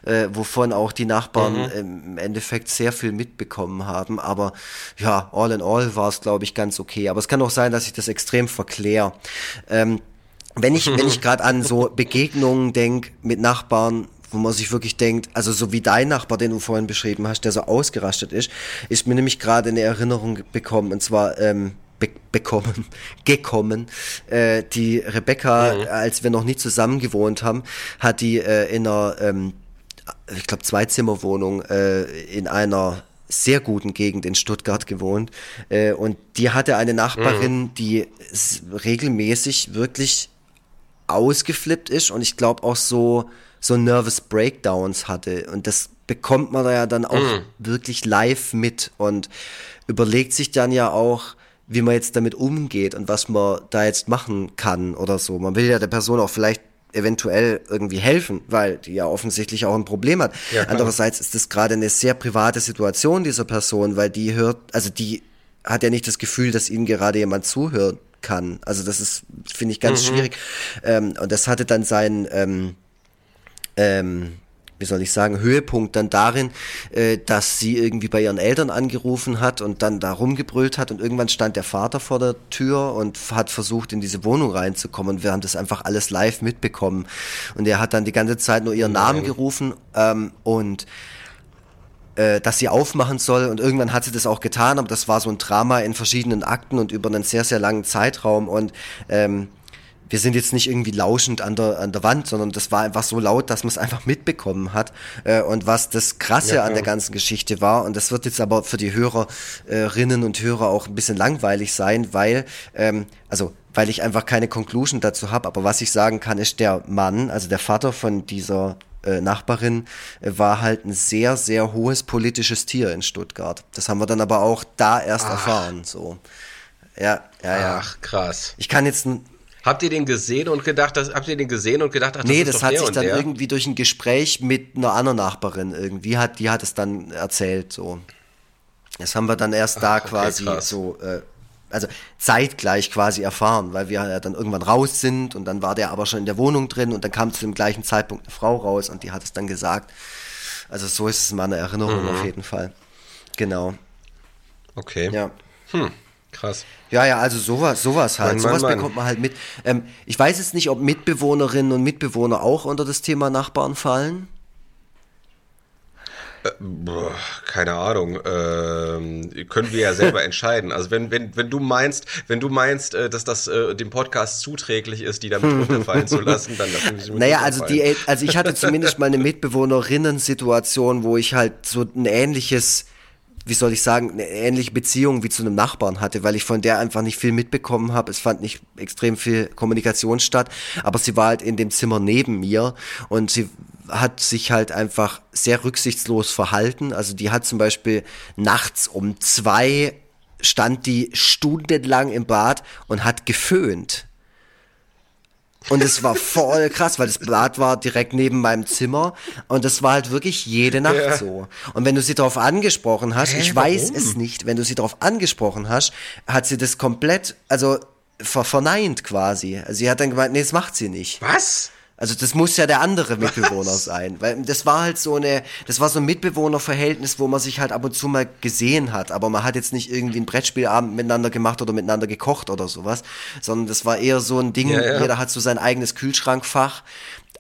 äh, wovon auch die Nachbarn mhm. im Endeffekt sehr viel mitbekommen haben. Aber ja, all in all war es, glaube ich, ganz okay. Aber es kann auch sein, dass ich das extrem verkläre. Ähm, wenn ich, wenn ich gerade an so Begegnungen denke mit Nachbarn, wo man sich wirklich denkt, also so wie dein Nachbar, den du vorhin beschrieben hast, der so ausgerastet ist, ist mir nämlich gerade eine Erinnerung bekommen, und zwar ähm, be bekommen, gekommen. Äh, die Rebecca, mhm. als wir noch nicht zusammen gewohnt haben, hat die äh, in einer, ähm, ich glaube, Zweizimmerwohnung äh, in einer sehr guten Gegend in Stuttgart gewohnt. Äh, und die hatte eine Nachbarin, mhm. die regelmäßig wirklich ausgeflippt ist und ich glaube auch so, so Nervous Breakdowns hatte. Und das bekommt man da ja dann auch mhm. wirklich live mit und überlegt sich dann ja auch, wie man jetzt damit umgeht und was man da jetzt machen kann oder so. Man will ja der Person auch vielleicht eventuell irgendwie helfen, weil die ja offensichtlich auch ein Problem hat. Ja, Andererseits ist das gerade eine sehr private Situation dieser Person, weil die hört, also die hat ja nicht das Gefühl, dass ihnen gerade jemand zuhören kann. Also das ist, finde ich, ganz mhm. schwierig. Ähm, und das hatte dann seinen ähm, ähm, wie soll ich sagen, Höhepunkt dann darin, äh, dass sie irgendwie bei ihren Eltern angerufen hat und dann da rumgebrüllt hat und irgendwann stand der Vater vor der Tür und hat versucht, in diese Wohnung reinzukommen und wir haben das einfach alles live mitbekommen. Und er hat dann die ganze Zeit nur ihren Namen gerufen ähm, und äh, dass sie aufmachen soll. Und irgendwann hat sie das auch getan, aber das war so ein Drama in verschiedenen Akten und über einen sehr, sehr langen Zeitraum. Und ähm, wir sind jetzt nicht irgendwie lauschend an der, an der Wand, sondern das war einfach so laut, dass man es einfach mitbekommen hat. Äh, und was das Krasse ja, an der ganzen Geschichte war, und das wird jetzt aber für die Hörerinnen und Hörer auch ein bisschen langweilig sein, weil, ähm, also weil ich einfach keine Conclusion dazu habe, aber was ich sagen kann, ist der Mann, also der Vater von dieser äh, Nachbarin äh, war halt ein sehr, sehr hohes politisches Tier in Stuttgart. Das haben wir dann aber auch da erst Ach. erfahren. So. Ja, ja, ja. Ach, krass. Ich kann jetzt Habt ihr den gesehen und gedacht, dass, habt ihr den gesehen und gedacht, ach, das Nee, ist das hat sich dann der? irgendwie durch ein Gespräch mit einer anderen Nachbarin irgendwie hat, die hat es dann erzählt so. Das haben wir dann erst da okay, quasi krass. so, äh, also zeitgleich quasi erfahren, weil wir ja dann irgendwann raus sind und dann war der aber schon in der Wohnung drin und dann kam zu dem gleichen Zeitpunkt eine Frau raus und die hat es dann gesagt. Also so ist es in meiner Erinnerung Mhm. auf jeden Fall. Genau. Okay. Ja. Hm, krass. Ja, ja, also sowas, sowas halt. Mann, sowas Mann. bekommt man halt mit. Ähm, ich weiß jetzt nicht, ob Mitbewohnerinnen und Mitbewohner auch unter das Thema Nachbarn fallen. Boah, keine Ahnung. Ähm, können wir ja selber entscheiden. Also wenn, wenn, wenn du meinst, wenn du meinst, äh, dass das äh, dem Podcast zuträglich ist, die damit runterfallen zu lassen, dann lassen wir sie Naja, also die. El- also ich hatte zumindest mal eine Mitbewohnerinnen-Situation, wo ich halt so ein ähnliches, wie soll ich sagen, eine ähnliche Beziehung wie zu einem Nachbarn hatte, weil ich von der einfach nicht viel mitbekommen habe. Es fand nicht extrem viel Kommunikation statt, aber sie war halt in dem Zimmer neben mir und sie hat sich halt einfach sehr rücksichtslos verhalten. Also die hat zum Beispiel nachts um zwei stand die stundenlang im Bad und hat geföhnt. Und es war voll krass, weil das Bad war direkt neben meinem Zimmer und das war halt wirklich jede Nacht Ja. so. Und wenn du sie darauf angesprochen hast, Hä, ich weiß warum? es nicht, wenn du sie darauf angesprochen hast, hat sie das komplett, also ver verneint quasi. Also sie hat dann gemeint, nee, das macht sie nicht. Was? Also das muss ja der andere Mitbewohner sein, weil das war halt so eine, das war so ein Mitbewohnerverhältnis, wo man sich halt ab und zu mal gesehen hat, aber man hat jetzt nicht irgendwie einen Brettspielabend miteinander gemacht oder miteinander gekocht oder sowas, sondern das war eher so ein Ding, Ja, ja. jeder hat so sein eigenes Kühlschrankfach.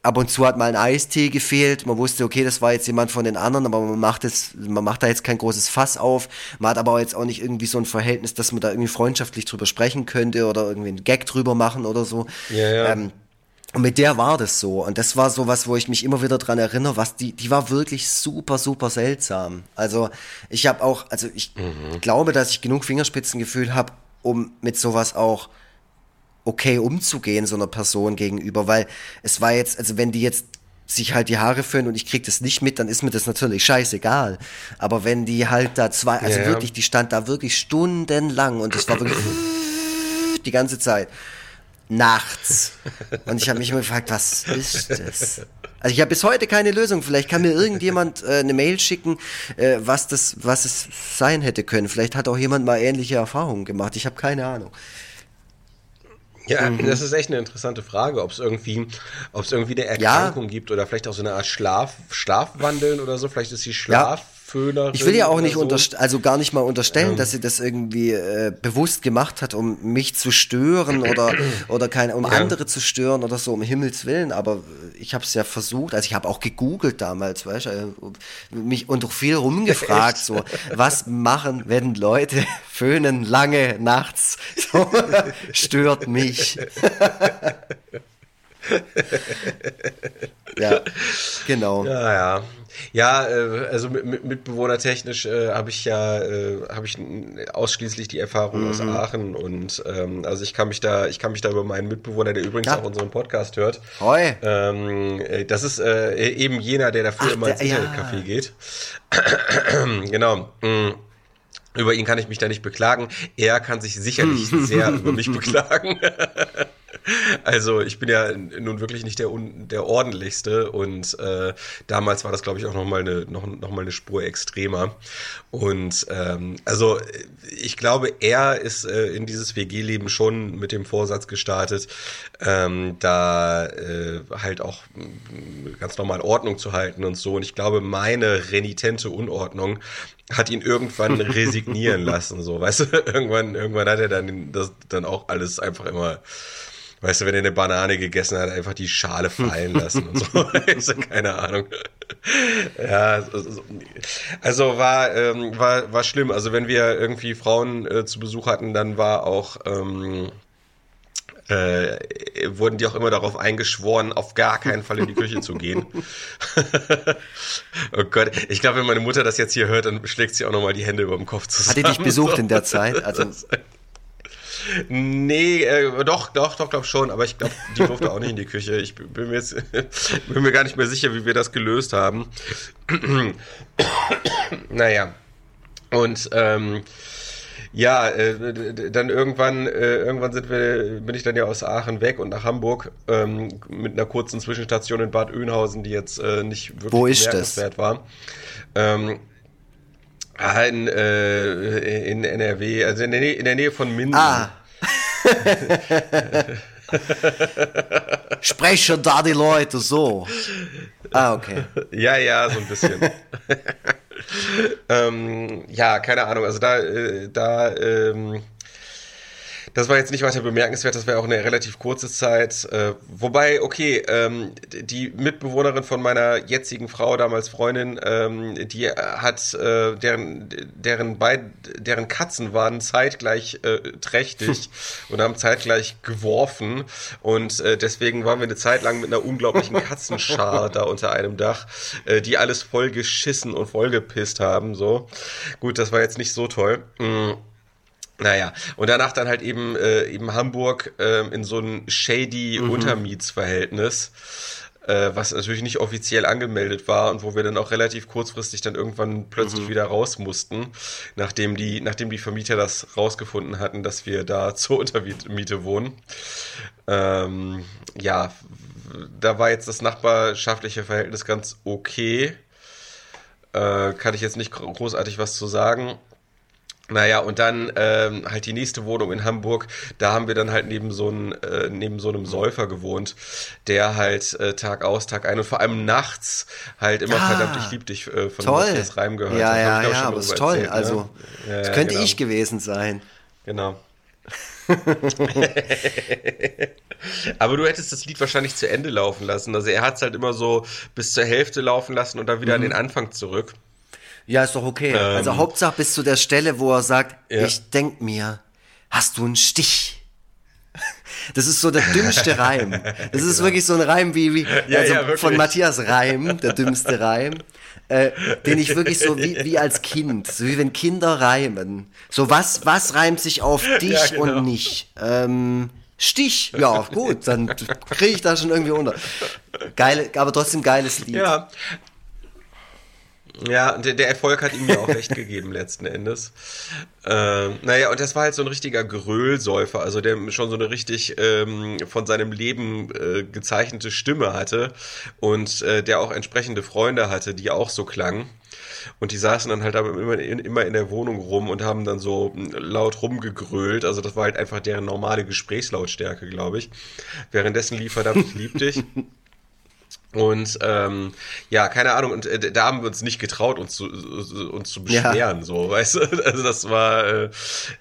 Ab und zu hat mal ein Eistee gefehlt. Man wusste, okay, das war jetzt jemand von den anderen, aber man macht es, man macht da jetzt kein großes Fass auf. Man hat aber jetzt auch nicht irgendwie so ein Verhältnis, dass man da irgendwie freundschaftlich drüber sprechen könnte oder irgendwie einen Gag drüber machen oder so. Ja, ja. Ähm, und mit der war das so. Und das war so was, wo ich mich immer wieder dran erinnere, was die, die war wirklich super, super seltsam. Also ich habe auch, also ich glaube, dass ich genug Fingerspitzengefühl habe, um mit sowas auch okay umzugehen, so einer Person gegenüber, weil es war jetzt, also wenn die jetzt sich halt die Haare föhnen und ich krieg das nicht mit, dann ist mir das natürlich scheißegal. Aber wenn die halt da zwei, also ja. wirklich, die stand da wirklich stundenlang und es war wirklich die ganze Zeit nachts. Und ich habe mich immer gefragt, was ist das? Also ich habe bis heute keine Lösung. Vielleicht kann mir irgendjemand äh, eine Mail schicken, äh, was das, was es sein hätte können. Vielleicht hat auch jemand mal ähnliche Erfahrungen gemacht. Ich habe keine Ahnung. Ja, Mhm. das ist echt eine interessante Frage, ob es irgendwie, ob es irgendwie eine Erkrankung gibt oder vielleicht auch so eine Art Schlaf, Schlafwandeln oder so. Vielleicht ist die Schlafföhnerin. Ich will ja auch nicht so. unterst also gar nicht mal unterstellen, dass sie das irgendwie äh, bewusst gemacht hat, um mich zu stören oder oder keine, um andere zu stören oder so um Himmels willen. Aber ich habe es ja versucht. Also ich habe auch gegoogelt damals, weißt du, äh, mich und auch viel rumgefragt, so was machen, wenn Leute föhnen lange nachts, so, stört mich. ja, genau. Ja, ja. Ja, äh, also mit, mit, mitbewohnertechnisch äh, habe ich ja äh, habe ich ausschließlich die Erfahrung aus Mhm. Aachen und ähm, also ich kann mich da ich kann mich da über meinen Mitbewohner, der übrigens Ja. auch unseren Podcast hört. Hoi. Ähm, äh, das ist äh, eben jener, der dafür Ach, immer ins der- ja. Internetcafé geht. genau. Mm. Über ihn kann ich mich da nicht beklagen. Er kann sich sicherlich sehr über mich beklagen. Also ich bin ja nun wirklich nicht der, der ordentlichste und äh, damals war das glaube ich auch noch mal eine noch, noch mal eine Spur extremer. Und ähm, also ich glaube er ist äh, in dieses WG-Leben schon mit dem Vorsatz gestartet ähm, da äh, halt auch mm, ganz normal Ordnung zu halten und so. Und ich glaube meine renitente Unordnung hat ihn irgendwann resignieren lassen so weißt du? Irgendwann irgendwann hat er dann das dann auch alles einfach immer Weißt du, wenn er eine Banane gegessen hat, einfach die Schale fallen lassen und so. also, keine Ahnung. Ja, also, war, ähm, war, war schlimm. Also wenn wir irgendwie Frauen äh, zu Besuch hatten, dann war auch, ähm, äh, wurden die auch immer darauf eingeschworen, auf gar keinen Fall in die Küche zu gehen. oh Gott, ich glaube, wenn meine Mutter das jetzt hier hört, dann schlägt sie auch nochmal die Hände über dem Kopf zusammen. Hat die dich besucht in der Zeit? Also Nee, äh, doch, doch, doch, glaub schon, aber ich glaube, die durfte auch nicht in die Küche. Ich bin mir jetzt bin mir gar nicht mehr sicher, wie wir das gelöst haben. naja. Und ähm, Ja, äh, dann irgendwann, äh, irgendwann sind wir, bin ich dann ja aus Aachen weg und nach Hamburg ähm, mit einer kurzen Zwischenstation in Bad Oeynhausen, die jetzt äh, nicht wirklich Wo ist war. Ähm, in, äh, in NRW, also in der, Nähe, in der Nähe von Minden. Ah. Sprechen da die Leute so? Ah, okay. Ja, ja, so ein bisschen. ähm, ja, keine Ahnung. Also da, äh, da, ähm, das war jetzt nicht weiter bemerkenswert, das wäre auch eine relativ kurze Zeit. Äh, wobei, okay, ähm, die Mitbewohnerin von meiner jetzigen Frau, damals Freundin, ähm, die hat, äh, deren, deren, beid, deren Katzen waren zeitgleich äh, trächtig und haben zeitgleich geworfen. Und äh, deswegen waren wir eine Zeit lang mit einer unglaublichen Katzenschar da unter einem Dach, äh, die alles voll geschissen und voll gepisst haben. So. Gut, das war jetzt nicht so toll. Mhm. Naja, und danach dann halt eben, äh, eben Hamburg äh, in so ein shady mhm. Untermietsverhältnis, äh, was natürlich nicht offiziell angemeldet war und wo wir dann auch relativ kurzfristig dann irgendwann plötzlich mhm. wieder raus mussten, nachdem die, nachdem die Vermieter das rausgefunden hatten, dass wir da zur Untermiete wohnen. Ähm, ja, da war jetzt das nachbarschaftliche Verhältnis ganz okay. Äh, kann ich jetzt nicht großartig was zu sagen. Naja, und dann ähm, halt die nächste Wohnung in Hamburg, da haben wir dann halt neben so, ein, äh, neben so einem Säufer gewohnt, der halt äh, Tag aus, Tag ein und vor allem nachts halt immer ah, verdammt, ich lieb dich äh, von toll. Matthias Reim gehört. Ja, ja, ja, aber ist toll. Erzählt, also, ne? ja, das könnte genau. ich gewesen sein. Genau. Aber du hättest das Lied wahrscheinlich zu Ende laufen lassen. Also er hat es halt immer so bis zur Hälfte laufen lassen und dann wieder mhm. an den Anfang zurück. Ja, ist doch okay. Also ähm, also Hauptsache bis zu der Stelle, wo er sagt, ja. ich denk mir, hast du einen Stich? Das ist so der dümmste Reim. Das ist genau. wirklich so ein Reim wie, wie ja, also ja, von Matthias Reim, der dümmste Reim, äh, den ich wirklich so wie, wie als Kind, so wie wenn Kinder reimen. So was, was reimt sich auf dich ja, genau. und nicht? Ähm, Stich, ja gut, dann kriege ich da schon irgendwie unter. Geil, aber trotzdem geiles Lied. Ja, ja, der, der Erfolg hat ihm ja auch recht gegeben letzten Endes. Äh, naja, und das war halt so ein richtiger Gröhlsäufer, also der schon so eine richtig ähm, von seinem Leben äh, gezeichnete Stimme hatte und äh, der auch entsprechende Freunde hatte, die auch so klangen. Und die saßen dann halt immer in, immer in der Wohnung rum und haben dann so laut rumgegrölt. Also das war halt einfach deren normale Gesprächslautstärke, glaube ich. Währenddessen lief verdammt, ich lieb dich. Und ähm, ja, keine Ahnung, und äh, da haben wir uns nicht getraut, uns zu, uns zu beschweren, ja. so, weißt du? Also das war, äh,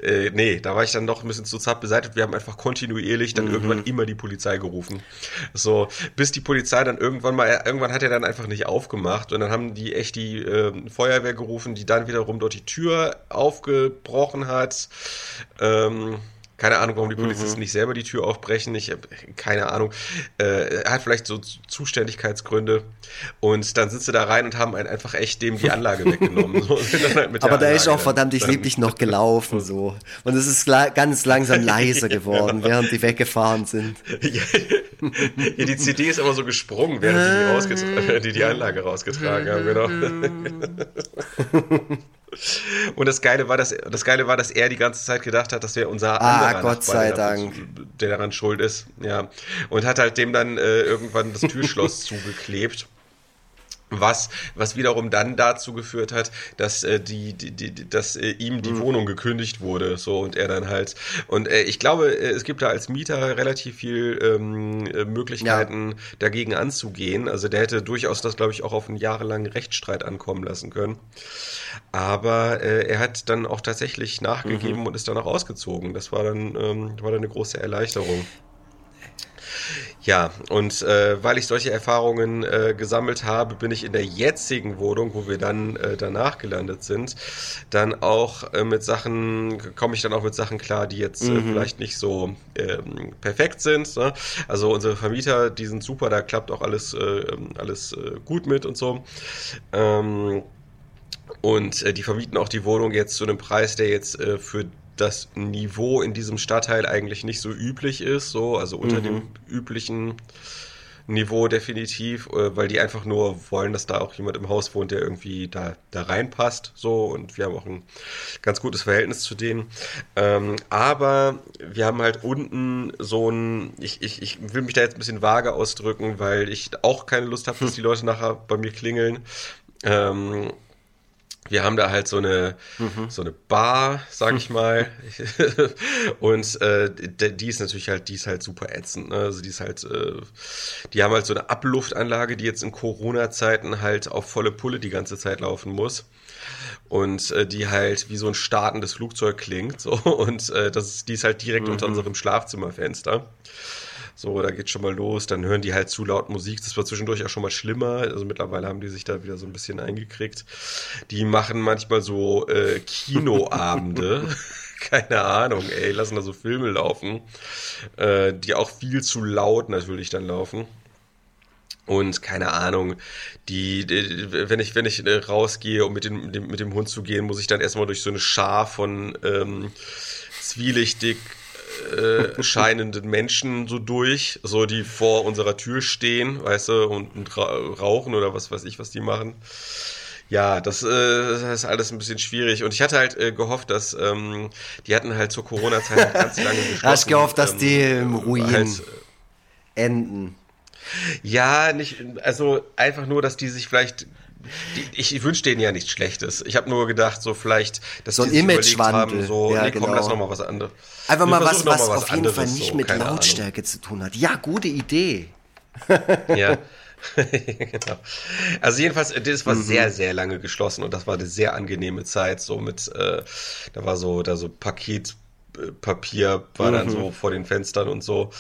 äh, nee, da war ich dann noch ein bisschen zu zart beseitigt. Wir haben einfach kontinuierlich dann mhm. irgendwann immer die Polizei gerufen. So, bis die Polizei dann irgendwann mal, irgendwann hat er dann einfach nicht aufgemacht und dann haben die echt die äh, Feuerwehr gerufen, die dann wiederum dort die Tür aufgebrochen hat. Ähm, keine Ahnung, warum die Polizisten mhm. nicht selber die Tür aufbrechen. Ich habe keine Ahnung. Äh, er hat vielleicht so Zuständigkeitsgründe. Und dann sind sie da rein und haben einfach echt dem die Anlage weggenommen. So, halt Aber da ist auch verdammt ich lieblich noch gelaufen so. Und es ist ganz langsam leiser geworden, ja. während die weggefahren sind. ja, die CD ist immer so gesprungen, während die die, die, die Anlage rausgetragen haben. Genau. Und das Geile war, dass das Geile war, dass er die ganze Zeit gedacht hat, dass wir unser ah, anderer Gott sei Dank. der daran schuld ist, ja. Und hat halt dem dann äh, irgendwann das Türschloss zugeklebt. Was, was wiederum dann dazu geführt hat, dass äh, die, die, die, dass äh, ihm die mhm. Wohnung gekündigt wurde, so und er dann halt und äh, ich glaube, äh, es gibt da als Mieter relativ viel ähm, äh, Möglichkeiten ja. dagegen anzugehen. Also der hätte durchaus das, glaube ich, auch auf einen jahrelangen Rechtsstreit ankommen lassen können. Aber äh, er hat dann auch tatsächlich nachgegeben mhm. und ist dann auch ausgezogen. Das war dann, ähm, war dann eine große Erleichterung. Ja, und äh, weil ich solche Erfahrungen äh, gesammelt habe, bin ich in der jetzigen Wohnung, wo wir dann äh, danach gelandet sind, dann auch äh, mit Sachen, komme ich dann auch mit Sachen klar, die jetzt äh, mhm. vielleicht nicht so ähm, perfekt sind. Ne? Also unsere Vermieter, die sind super, da klappt auch alles, äh, alles äh, gut mit und so. Ähm, und äh, die vermieten auch die Wohnung jetzt zu einem Preis, der jetzt äh, für das Niveau in diesem Stadtteil eigentlich nicht so üblich ist, so, also unter mhm. dem üblichen Niveau definitiv, äh, weil die einfach nur wollen, dass da auch jemand im Haus wohnt, der irgendwie da, da reinpasst. So, und wir haben auch ein ganz gutes Verhältnis zu denen. Ähm, aber wir haben halt unten so ein, ich, ich, ich will mich da jetzt ein bisschen vage ausdrücken, weil ich auch keine Lust habe, dass die Leute nachher bei mir klingeln. Ähm, wir haben da halt so eine mhm. so eine Bar, sag ich mal, und äh, die ist natürlich halt, die ist halt super ätzend. Ne? Also die ist halt, äh, die haben halt so eine Abluftanlage, die jetzt in Corona-Zeiten halt auf volle Pulle die ganze Zeit laufen muss und äh, die halt wie so ein startendes Flugzeug klingt. So und äh, das ist, die ist halt direkt mhm. unter unserem Schlafzimmerfenster. So, da geht schon mal los. Dann hören die halt zu laut Musik. Das war zwischendurch auch schon mal schlimmer. Also mittlerweile haben die sich da wieder so ein bisschen eingekriegt. Die machen manchmal so äh, Kinoabende. Keine Ahnung, ey, lassen da so Filme laufen, äh, die auch viel zu laut natürlich dann laufen. Und keine Ahnung, die, die, wenn ich, wenn ich äh, rausgehe, um mit dem, dem, mit dem Hund zu gehen, muss ich dann erstmal durch so eine Schar von ähm, zwielichtig äh, scheinenden Menschen so durch, so die vor unserer Tür stehen, weißt du, und, und rauchen oder was weiß ich, was die machen. Ja, das, äh, das ist alles ein bisschen schwierig. Und ich hatte halt äh, gehofft, dass ähm, die hatten halt zur Corona-Zeit ganz lange geschlossen. Hast gehofft, dass ähm, die im Ruin halt, enden. Ja, nicht, also einfach nur, dass die sich vielleicht ich, ich wünsche denen ja nichts Schlechtes. Ich habe nur gedacht, so vielleicht, dass so ein Imagewandel. haben, so, ja, nee, komm, genau. lass noch mal was anderes. Einfach mal was, was, was auf jeden Fall nicht so, mit Lautstärke Ahnung. zu tun hat. Ja, gute Idee. ja. genau. Also jedenfalls, das war mhm. sehr, sehr lange geschlossen und das war eine sehr angenehme Zeit. So mit, äh, da war so, da so Paket Papier war mhm. dann so vor den Fenstern und so.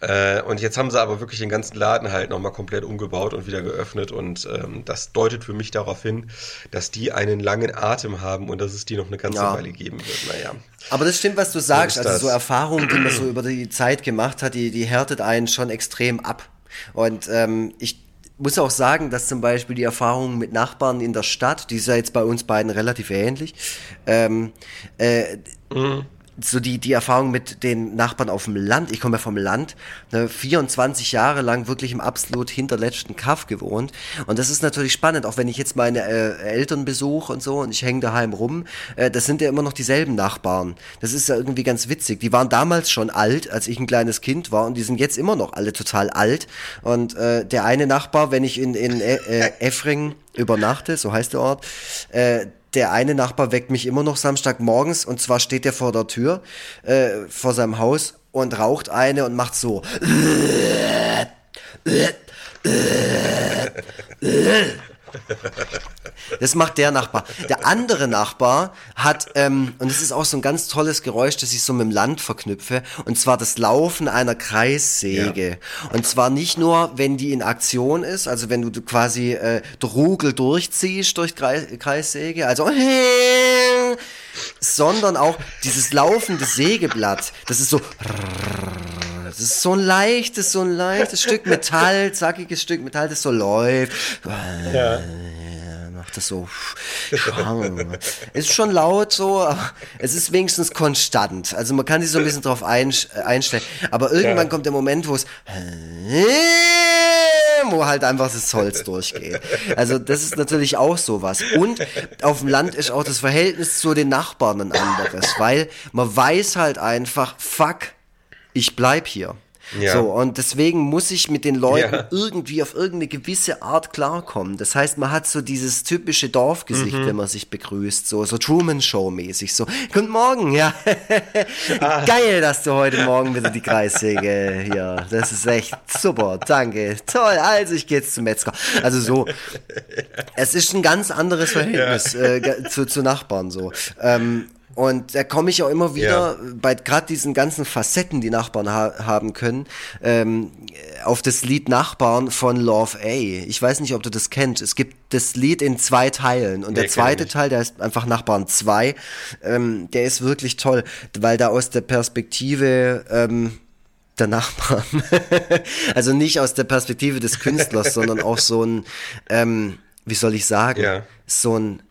Äh, und jetzt haben sie aber wirklich den ganzen Laden halt nochmal komplett umgebaut und wieder geöffnet. Und ähm, das deutet für mich darauf hin, dass die einen langen Atem haben und dass es die noch eine ganze ja. Weile geben wird. Naja. Aber das stimmt, was du sagst. So also so Erfahrungen, die man so über die Zeit gemacht hat, die, die härtet einen schon extrem ab. Und ähm, ich muss auch sagen, dass zum Beispiel die Erfahrung mit Nachbarn in der Stadt, die ist ja jetzt bei uns beiden relativ ähnlich, ähm, äh, mhm so die, die Erfahrung mit den Nachbarn auf dem Land. Ich komme ja vom Land, ne, 24 Jahre lang wirklich im absolut hinterletzten Kaff gewohnt. Und das ist natürlich spannend, auch wenn ich jetzt meine äh, Eltern besuche und so und ich hänge daheim rum, äh, das sind ja immer noch dieselben Nachbarn. Das ist ja irgendwie ganz witzig. Die waren damals schon alt, als ich ein kleines Kind war und die sind jetzt immer noch alle total alt. Und äh, der eine Nachbar, wenn ich in, in äh, äh Effring übernachte, so heißt der Ort, äh, der eine Nachbar weckt mich immer noch Samstagmorgens und zwar steht er vor der Tür, äh, vor seinem Haus und raucht eine und macht so. Das macht der Nachbar. Der andere Nachbar hat, ähm, und das ist auch so ein ganz tolles Geräusch, das ich so mit dem Land verknüpfe, und zwar das Laufen einer Kreissäge. Ja. Und zwar nicht nur, wenn die in Aktion ist, also wenn du quasi äh, Rugel durchziehst durch Kreissäge, also sondern auch dieses laufende Sägeblatt, das ist so das ist so ein leichtes, so ein leichtes Stück Metall, zackiges Stück Metall, das so läuft. Ja macht das so. ist schon laut so, aber es ist wenigstens konstant. Also man kann sich so ein bisschen drauf einstellen. Aber irgendwann ja. kommt der Moment, wo es wo halt einfach das Holz durchgeht. Also das ist natürlich auch sowas. Und auf dem Land ist auch das Verhältnis zu den Nachbarn ein anderes, weil man weiß halt einfach, fuck, ich bleib hier. Ja. So, und deswegen muss ich mit den Leuten ja. irgendwie auf irgendeine gewisse Art klarkommen. Das heißt, man hat so dieses typische Dorfgesicht, mhm. wenn man sich begrüßt, so, so Truman-Show-mäßig, so, guten Morgen, ja. ah. Geil, dass du heute Morgen wieder die Kreissäge hier. Das ist echt super, danke. Toll, also ich gehe jetzt zum Metzger. Also so, es ist ein ganz anderes Verhältnis ja. äh, zu, zu Nachbarn so. Ähm, und da komme ich auch immer wieder ja. bei gerade diesen ganzen Facetten, die Nachbarn ha haben können, ähm, auf das Lied Nachbarn von Love A. Ich weiß nicht, ob du das kennst. Es gibt das Lied in zwei Teilen und nee, der zweite Teil, der ist einfach Nachbarn 2. Ähm, der ist wirklich toll, weil da aus der Perspektive ähm, der Nachbarn, also nicht aus der Perspektive des Künstlers, sondern auch so ein, ähm, wie soll ich sagen, ja. so ein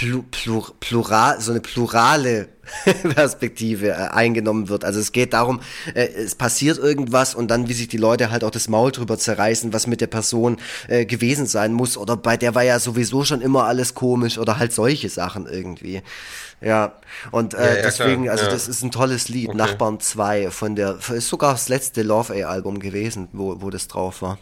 Plur, Plur, plural, so eine plurale Perspektive äh, eingenommen wird. Also es geht darum, äh, es passiert irgendwas und dann, wie sich die Leute halt auch das Maul drüber zerreißen, was mit der Person äh, gewesen sein muss. Oder bei der war ja sowieso schon immer alles komisch oder halt solche Sachen irgendwie. Ja, und äh, ja, ja, deswegen, klar. also ja. das ist ein tolles Lied, okay. Nachbarn 2 von der, ist sogar das letzte Love A-Album gewesen, wo, wo das drauf war.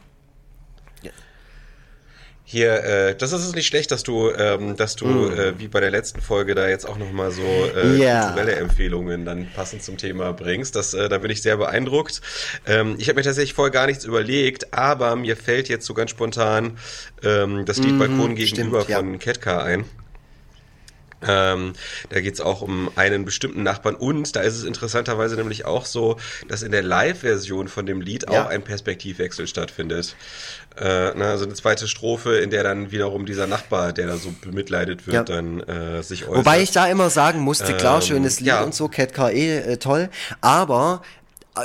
Hier, äh, das ist es nicht schlecht, dass du, ähm, dass du mm. äh, wie bei der letzten Folge da jetzt auch nochmal so äh, yeah. kulturelle Empfehlungen dann passend zum Thema bringst. Das, äh, da bin ich sehr beeindruckt. Ähm, ich habe mir tatsächlich vorher gar nichts überlegt, aber mir fällt jetzt so ganz spontan ähm, das Lied mm, Balkon gegenüber stimmt, von ja. Ketka ein. Ähm, da geht's auch um einen bestimmten Nachbarn und da ist es interessanterweise nämlich auch so, dass in der Live-Version von dem Lied ja. auch ein Perspektivwechsel stattfindet. Äh, na, also eine zweite Strophe, in der dann wiederum dieser Nachbar, der da so bemitleidet wird, ja. dann äh, sich äußert. Wobei ich da immer sagen musste, klar, ähm, schönes Lied ja. und so, Cat KE, äh, toll, aber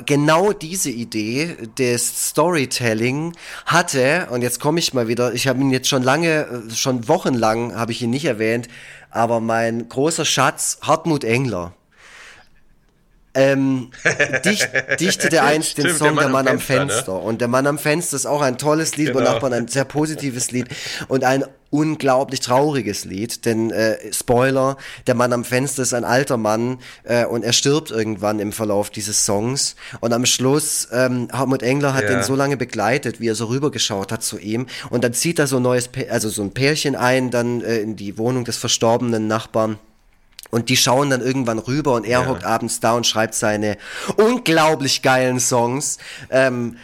genau diese Idee des Storytelling hatte, und jetzt komme ich mal wieder, ich habe ihn jetzt schon lange, äh, schon wochenlang habe ich ihn nicht erwähnt, aber mein großer Schatz Hartmut Engler. Ähm, dicht, dichtete einst Stimmt, den Song Der Mann, der Mann am Fenster. Fenster ne? Und Der Mann am Fenster ist auch ein tolles Lied, genau. Nachbarn ein sehr positives Lied und ein unglaublich trauriges Lied, denn äh, Spoiler, der Mann am Fenster ist ein alter Mann äh, und er stirbt irgendwann im Verlauf dieses Songs und am Schluss, ähm, Hartmut Engler hat ja. den so lange begleitet, wie er so rübergeschaut hat zu ihm und dann zieht er so ein neues, also so ein Pärchen ein, dann äh, in die Wohnung des verstorbenen Nachbarn und die schauen dann irgendwann rüber und er ja. hockt abends da und schreibt seine unglaublich geilen Songs. Ähm,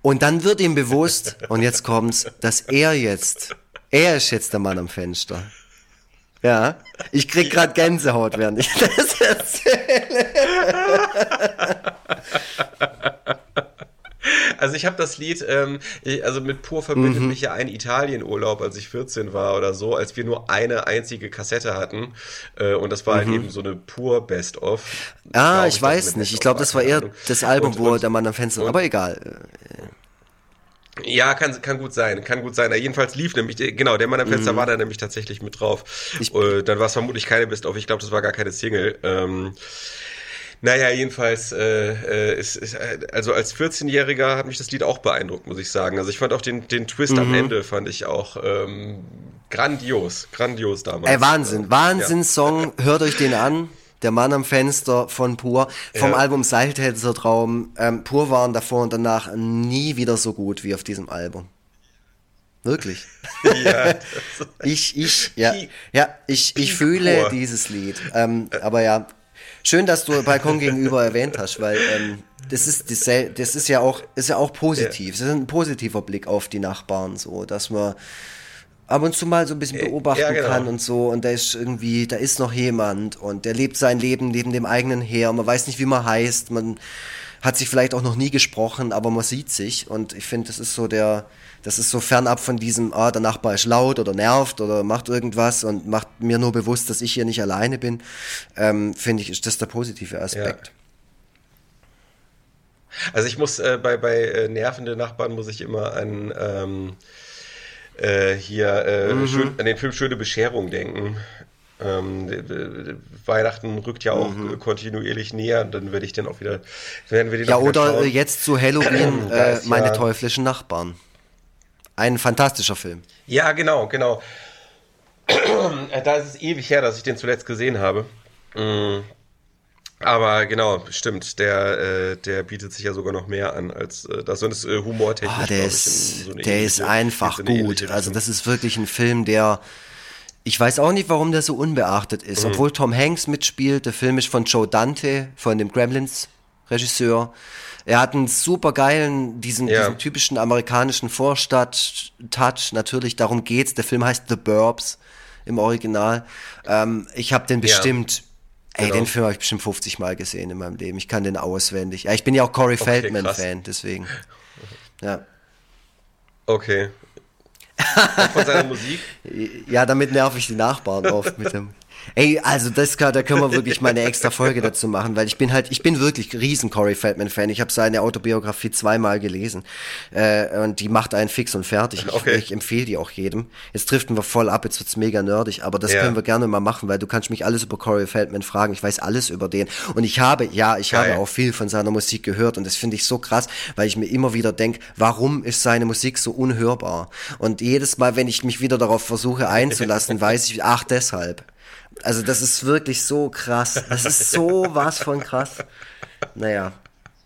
und dann wird ihm bewusst, und jetzt kommt's, dass er jetzt er ist jetzt der Mann am Fenster. Ja, ich krieg gerade Gänsehaut, während ich das erzähle. Also ich habe das Lied, ähm, ich, also mit pur verbindet mhm. mich ja ein Italienurlaub, als ich 14 war oder so, als wir nur eine einzige Kassette hatten äh, und das war halt mhm. halt eben so eine pur Best-of. Ah, ich, ich weiß nicht. Ich glaube, das war eher das Album, und, wo und, der Mann am Fenster. Aber egal. Ja, kann, kann gut sein, kann gut sein. Jedenfalls lief nämlich, genau, der Mann am Fenster mhm. war da nämlich tatsächlich mit drauf. Ich, äh, dann war es vermutlich keine Best-of, ich glaube, das war gar keine Single. Ähm, naja, jedenfalls, äh, äh, ist, ist, also als 14-Jähriger hat mich das Lied auch beeindruckt, muss ich sagen. Also ich fand auch den, den Twist mhm. am Ende, fand ich auch ähm, grandios, grandios damals. Ey, Wahnsinn, Wahnsinn-Song, ja. hört euch den an. Der Mann am Fenster von Pur, vom ja. Album Seiltänzer Traum. Ähm, Pur waren davor und danach nie wieder so gut wie auf diesem Album. Wirklich. Ja. ich, ich, ja, ja, ich, ich fühle dieses Lied. Ähm, aber ja, schön, dass du Balkon gegenüber erwähnt hast, weil ähm, das ist das ist ja auch ist ja auch positiv. Ja. Das ist ein positiver Blick auf die Nachbarn, so, dass man ab und zu mal so ein bisschen beobachten ja, genau. kann und so. Und da ist irgendwie, da ist noch jemand und der lebt sein Leben neben dem eigenen her. Man weiß nicht, wie man heißt. Man hat sich vielleicht auch noch nie gesprochen, aber man sieht sich. Und ich finde, das ist so der, das ist so fernab von diesem, ah, der Nachbar ist laut oder nervt oder macht irgendwas und macht mir nur bewusst, dass ich hier nicht alleine bin. Ähm, finde ich, ist das der positive Aspekt. Ja. Also ich muss äh, bei, bei äh, nervende Nachbarn muss ich immer an ähm, äh, hier äh, mhm. schön, an den Film Schöne Bescherung denken. Ähm, Weihnachten rückt ja auch mhm. kontinuierlich näher, dann werde ich dann auch wieder, werden wir den Ja, oder jetzt zu Halloween äh, meine ja, teuflischen Nachbarn. Ein fantastischer Film. Ja, genau, genau. da ist es ewig her, dass ich den zuletzt gesehen habe. Mhm. Aber genau, stimmt, der, äh, der bietet sich ja sogar noch mehr an als äh, das. Und ist äh, humortechnisch. Oh, der ist, so der ist einfach gut. Also das ist wirklich ein Film, der ich weiß auch nicht, warum der so unbeachtet ist. Mhm. Obwohl Tom Hanks mitspielt, der Film ist von Joe Dante, von dem Gremlins-Regisseur. Er hat einen super geilen, diesen, ja. diesen typischen amerikanischen Vorstadt-Touch. Natürlich, darum geht's. Der Film heißt The Burbs im Original. Ähm, ich habe den bestimmt Ey, genau. den Film habe ich bestimmt 50 Mal gesehen in meinem Leben. Ich kann den auswendig. Ja, ich bin ja auch Corey okay, Feldman-Fan, deswegen. Ja. Okay. Auch von seiner Musik? Ja, damit nerv ich die Nachbarn oft mit dem. Ey, also das da können wir wirklich mal eine extra Folge dazu machen, weil ich bin halt, ich bin wirklich riesen Corey Feldman Fan. Ich habe seine Autobiografie zweimal gelesen äh, und die macht einen fix und fertig. Ich, okay. ich empfehle die auch jedem. Jetzt driften wir voll ab, jetzt wird's mega nerdig, aber das ja. können wir gerne mal machen, weil du kannst mich alles über Corey Feldman fragen. Ich weiß alles über den und ich habe, ja, ich Geil. habe auch viel von seiner Musik gehört und das finde ich so krass, weil ich mir immer wieder denke, warum ist seine Musik so unhörbar? Und jedes Mal, wenn ich mich wieder darauf versuche einzulassen, weiß ich, ach deshalb. Also das ist wirklich so krass. Das ist so was von krass. Naja.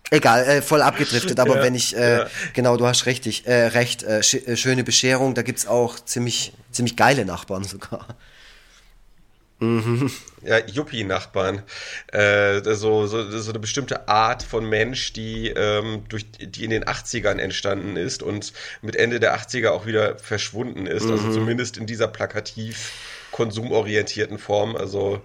Egal, äh, voll abgedriftet, aber ja, wenn ich, äh, ja. genau, du hast richtig, äh, recht, äh, sch äh, schöne Bescherung, da gibt's auch ziemlich, ziemlich geile Nachbarn sogar. Mhm. Ja, Yuppie-Nachbarn. Äh, so, so, so eine bestimmte Art von Mensch, die, ähm, durch, die in den 80ern entstanden ist und mit Ende der 80er auch wieder verschwunden ist. Also mhm. Also zumindest in dieser plakativ konsumorientierten Form. Also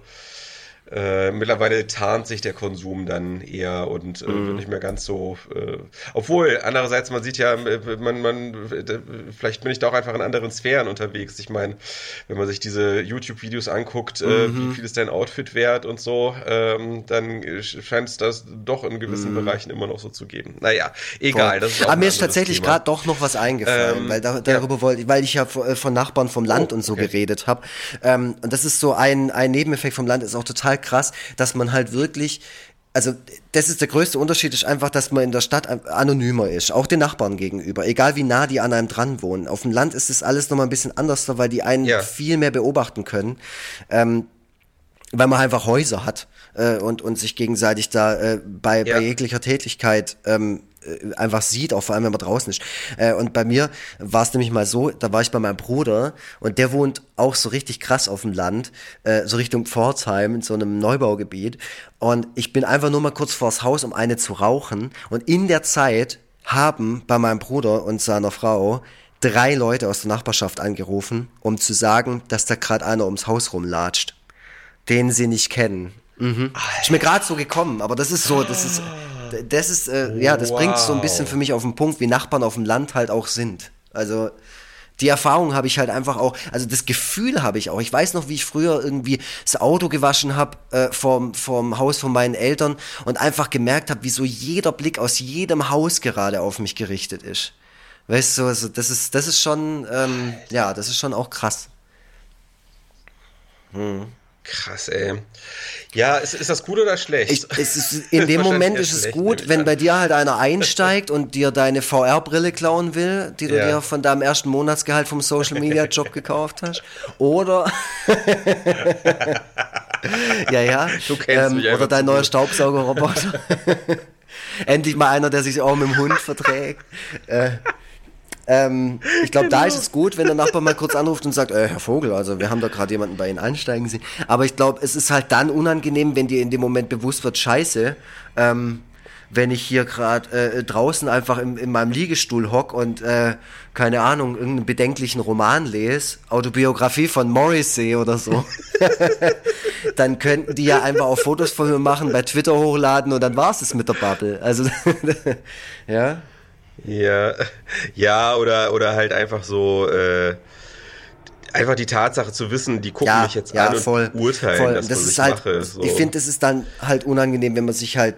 äh, mittlerweile tarnt sich der Konsum dann eher und äh, mhm. nicht mehr ganz so. Äh, obwohl, andererseits, man sieht ja, äh, man, man, vielleicht bin ich da auch einfach in anderen Sphären unterwegs. Ich meine, wenn man sich diese YouTube-Videos anguckt, äh, mhm. wie viel ist dein Outfit wert und so, ähm, dann scheint es das doch in gewissen mhm. Bereichen immer noch so zu geben. Naja, egal. Das ist Aber mir ist tatsächlich gerade doch noch was eingefallen, ähm, weil da, darüber ja. wollte, weil ich ja äh, von Nachbarn vom Land oh, und so okay. geredet habe. Ähm, und das ist so ein, ein Nebeneffekt vom Land, ist auch total krass, dass man halt wirklich also das ist der größte Unterschied, ist einfach, dass man in der Stadt anonymer ist, auch den Nachbarn gegenüber, egal wie nah die an einem dran wohnen. Auf dem Land ist das alles nochmal ein bisschen anders, weil die einen ja. viel mehr beobachten können, ähm, weil man einfach Häuser hat äh, und, und sich gegenseitig da äh, bei, ja. bei jeglicher Tätigkeit ähm, äh, einfach sieht, auch vor allem wenn man draußen ist. Äh, und bei mir war es nämlich mal so, da war ich bei meinem Bruder und der wohnt auch so richtig krass auf dem Land, äh, so Richtung Pforzheim in so einem Neubaugebiet. Und ich bin einfach nur mal kurz vors Haus, um eine zu rauchen. Und in der Zeit haben bei meinem Bruder und seiner Frau drei Leute aus der Nachbarschaft angerufen, um zu sagen, dass da gerade einer ums Haus rumlatscht, den sie nicht kennen. Mhm. Ist mir gerade so gekommen, aber das ist so, das ist das ist, äh, ja, das wow. bringt so ein bisschen für mich auf den Punkt, wie Nachbarn auf dem Land halt auch sind. Also, die Erfahrung habe ich halt einfach auch, also das Gefühl habe ich auch. Ich weiß noch, wie ich früher irgendwie das Auto gewaschen habe äh, vom, vom Haus von meinen Eltern und einfach gemerkt habe, wie so jeder Blick aus jedem Haus gerade auf mich gerichtet ist. Weißt du, also das ist, das ist schon, ähm, ja, das ist schon auch krass. Hm. Krass, ey. Ja, ist, ist das gut oder schlecht? Ich, ist, in dem Moment ist es gut, wenn bei dir halt einer einsteigt und dir deine VR-Brille klauen will, die du ja. dir von deinem ersten Monatsgehalt vom Social Media Job gekauft hast. Oder. ja, ja. Du kennst ähm, mich Oder dein neuer Staubsaugerroboter. Endlich mal einer, der sich auch mit dem Hund verträgt. Äh, ähm, ich glaube, genau. da ist es gut, wenn der Nachbar mal kurz anruft und sagt, äh, Herr Vogel, also wir haben da gerade jemanden bei Ihnen einsteigen sehen. Aber ich glaube, es ist halt dann unangenehm, wenn dir in dem Moment bewusst wird, scheiße, ähm, wenn ich hier gerade äh, draußen einfach in, in meinem Liegestuhl hock und äh, keine Ahnung, irgendeinen bedenklichen Roman lese, Autobiografie von Morrissey oder so, dann könnten die ja einfach auch Fotos von mir machen, bei Twitter hochladen und dann war es mit der Bubble. Also, ja. Ja, ja, oder, oder halt einfach so, äh, einfach die Tatsache zu wissen, die gucken ja, mich jetzt ja, an voll, und urteilen, voll. das, was ich halt, mache. So. Ich finde, es ist dann halt unangenehm, wenn man sich halt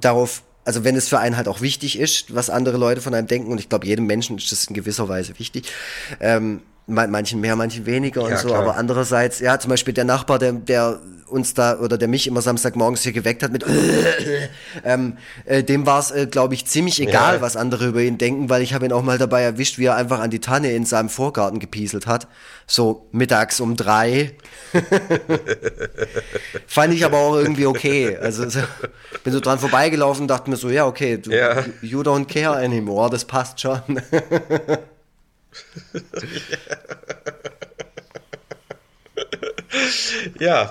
darauf, also wenn es für einen halt auch wichtig ist, was andere Leute von einem denken, und ich glaube, jedem Menschen ist das in gewisser Weise wichtig, ähm, manchen mehr, manchen weniger und ja, so, klar. aber andererseits, ja, zum Beispiel der Nachbar, der, der uns da oder der mich immer Samstagmorgens hier geweckt hat mit ähm, äh, dem war es, äh, glaube ich, ziemlich egal, ja. was andere über ihn denken, weil ich habe ihn auch mal dabei erwischt, wie er einfach an die Tanne in seinem Vorgarten gepieselt hat. So mittags um drei. Fand ich aber auch irgendwie okay. Also so, bin so dran vorbeigelaufen, dachte mir so, ja, okay, du, ja. you don't care anymore, das passt schon. ja.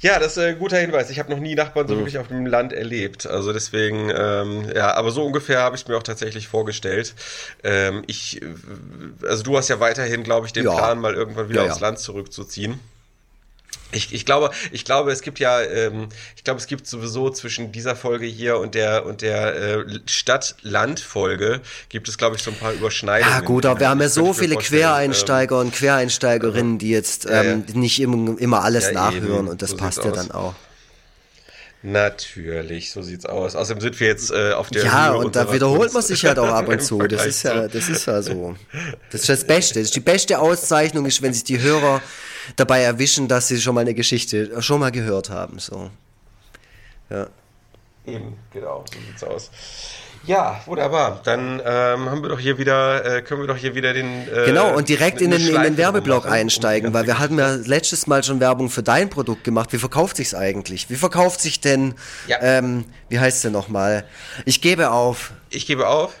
Ja, das ist ein guter Hinweis. Ich habe noch nie Nachbarn so mhm. wirklich auf dem Land erlebt. Also deswegen, ähm, ja, aber so ungefähr habe ich mir auch tatsächlich vorgestellt. Ähm, ich, also du hast ja weiterhin, glaube ich, den ja. Plan, mal irgendwann wieder ja, aufs. Land zurückzuziehen. Ich, ich glaube, ich glaube, es gibt ja, ähm, ich glaube, es gibt sowieso zwischen dieser Folge hier und der und der äh, Stadt-Land-Folge gibt es, glaube ich, so ein paar Überschneidungen. Ja gut, aber wir haben ja so viele vorstellen. Quereinsteiger und Quereinsteigerinnen, die jetzt Ja, ähm, nicht immer, immer alles Ja, nachhören eben. und das So passt ja aus. dann auch. Ähm, natürlich, so sieht's aus. Außerdem sind wir jetzt äh, auf der Ja, Höhe und da wiederholt man sich halt auch ab im und zu. Das ist ja, das ist ja so. Das ist das Beste. Das ist die beste Auszeichnung ist, wenn sich die Hörer dabei erwischen, dass sie schon mal eine Geschichte schon mal gehört haben. So. Ja. Eben, genau, so sieht's aus. Ja, wunderbar. Dann ähm, haben wir doch hier wieder, äh, können wir doch hier wieder den äh, Genau, und direkt in den, in den Werbeblock rummachen. einsteigen, weil wir hatten ja letztes Mal schon Werbung für dein Produkt gemacht. Wie verkauft sich's eigentlich? Wie verkauft sich denn, Ja. ähm, wie heißt der nochmal? Ich gebe auf. Ich gebe auf.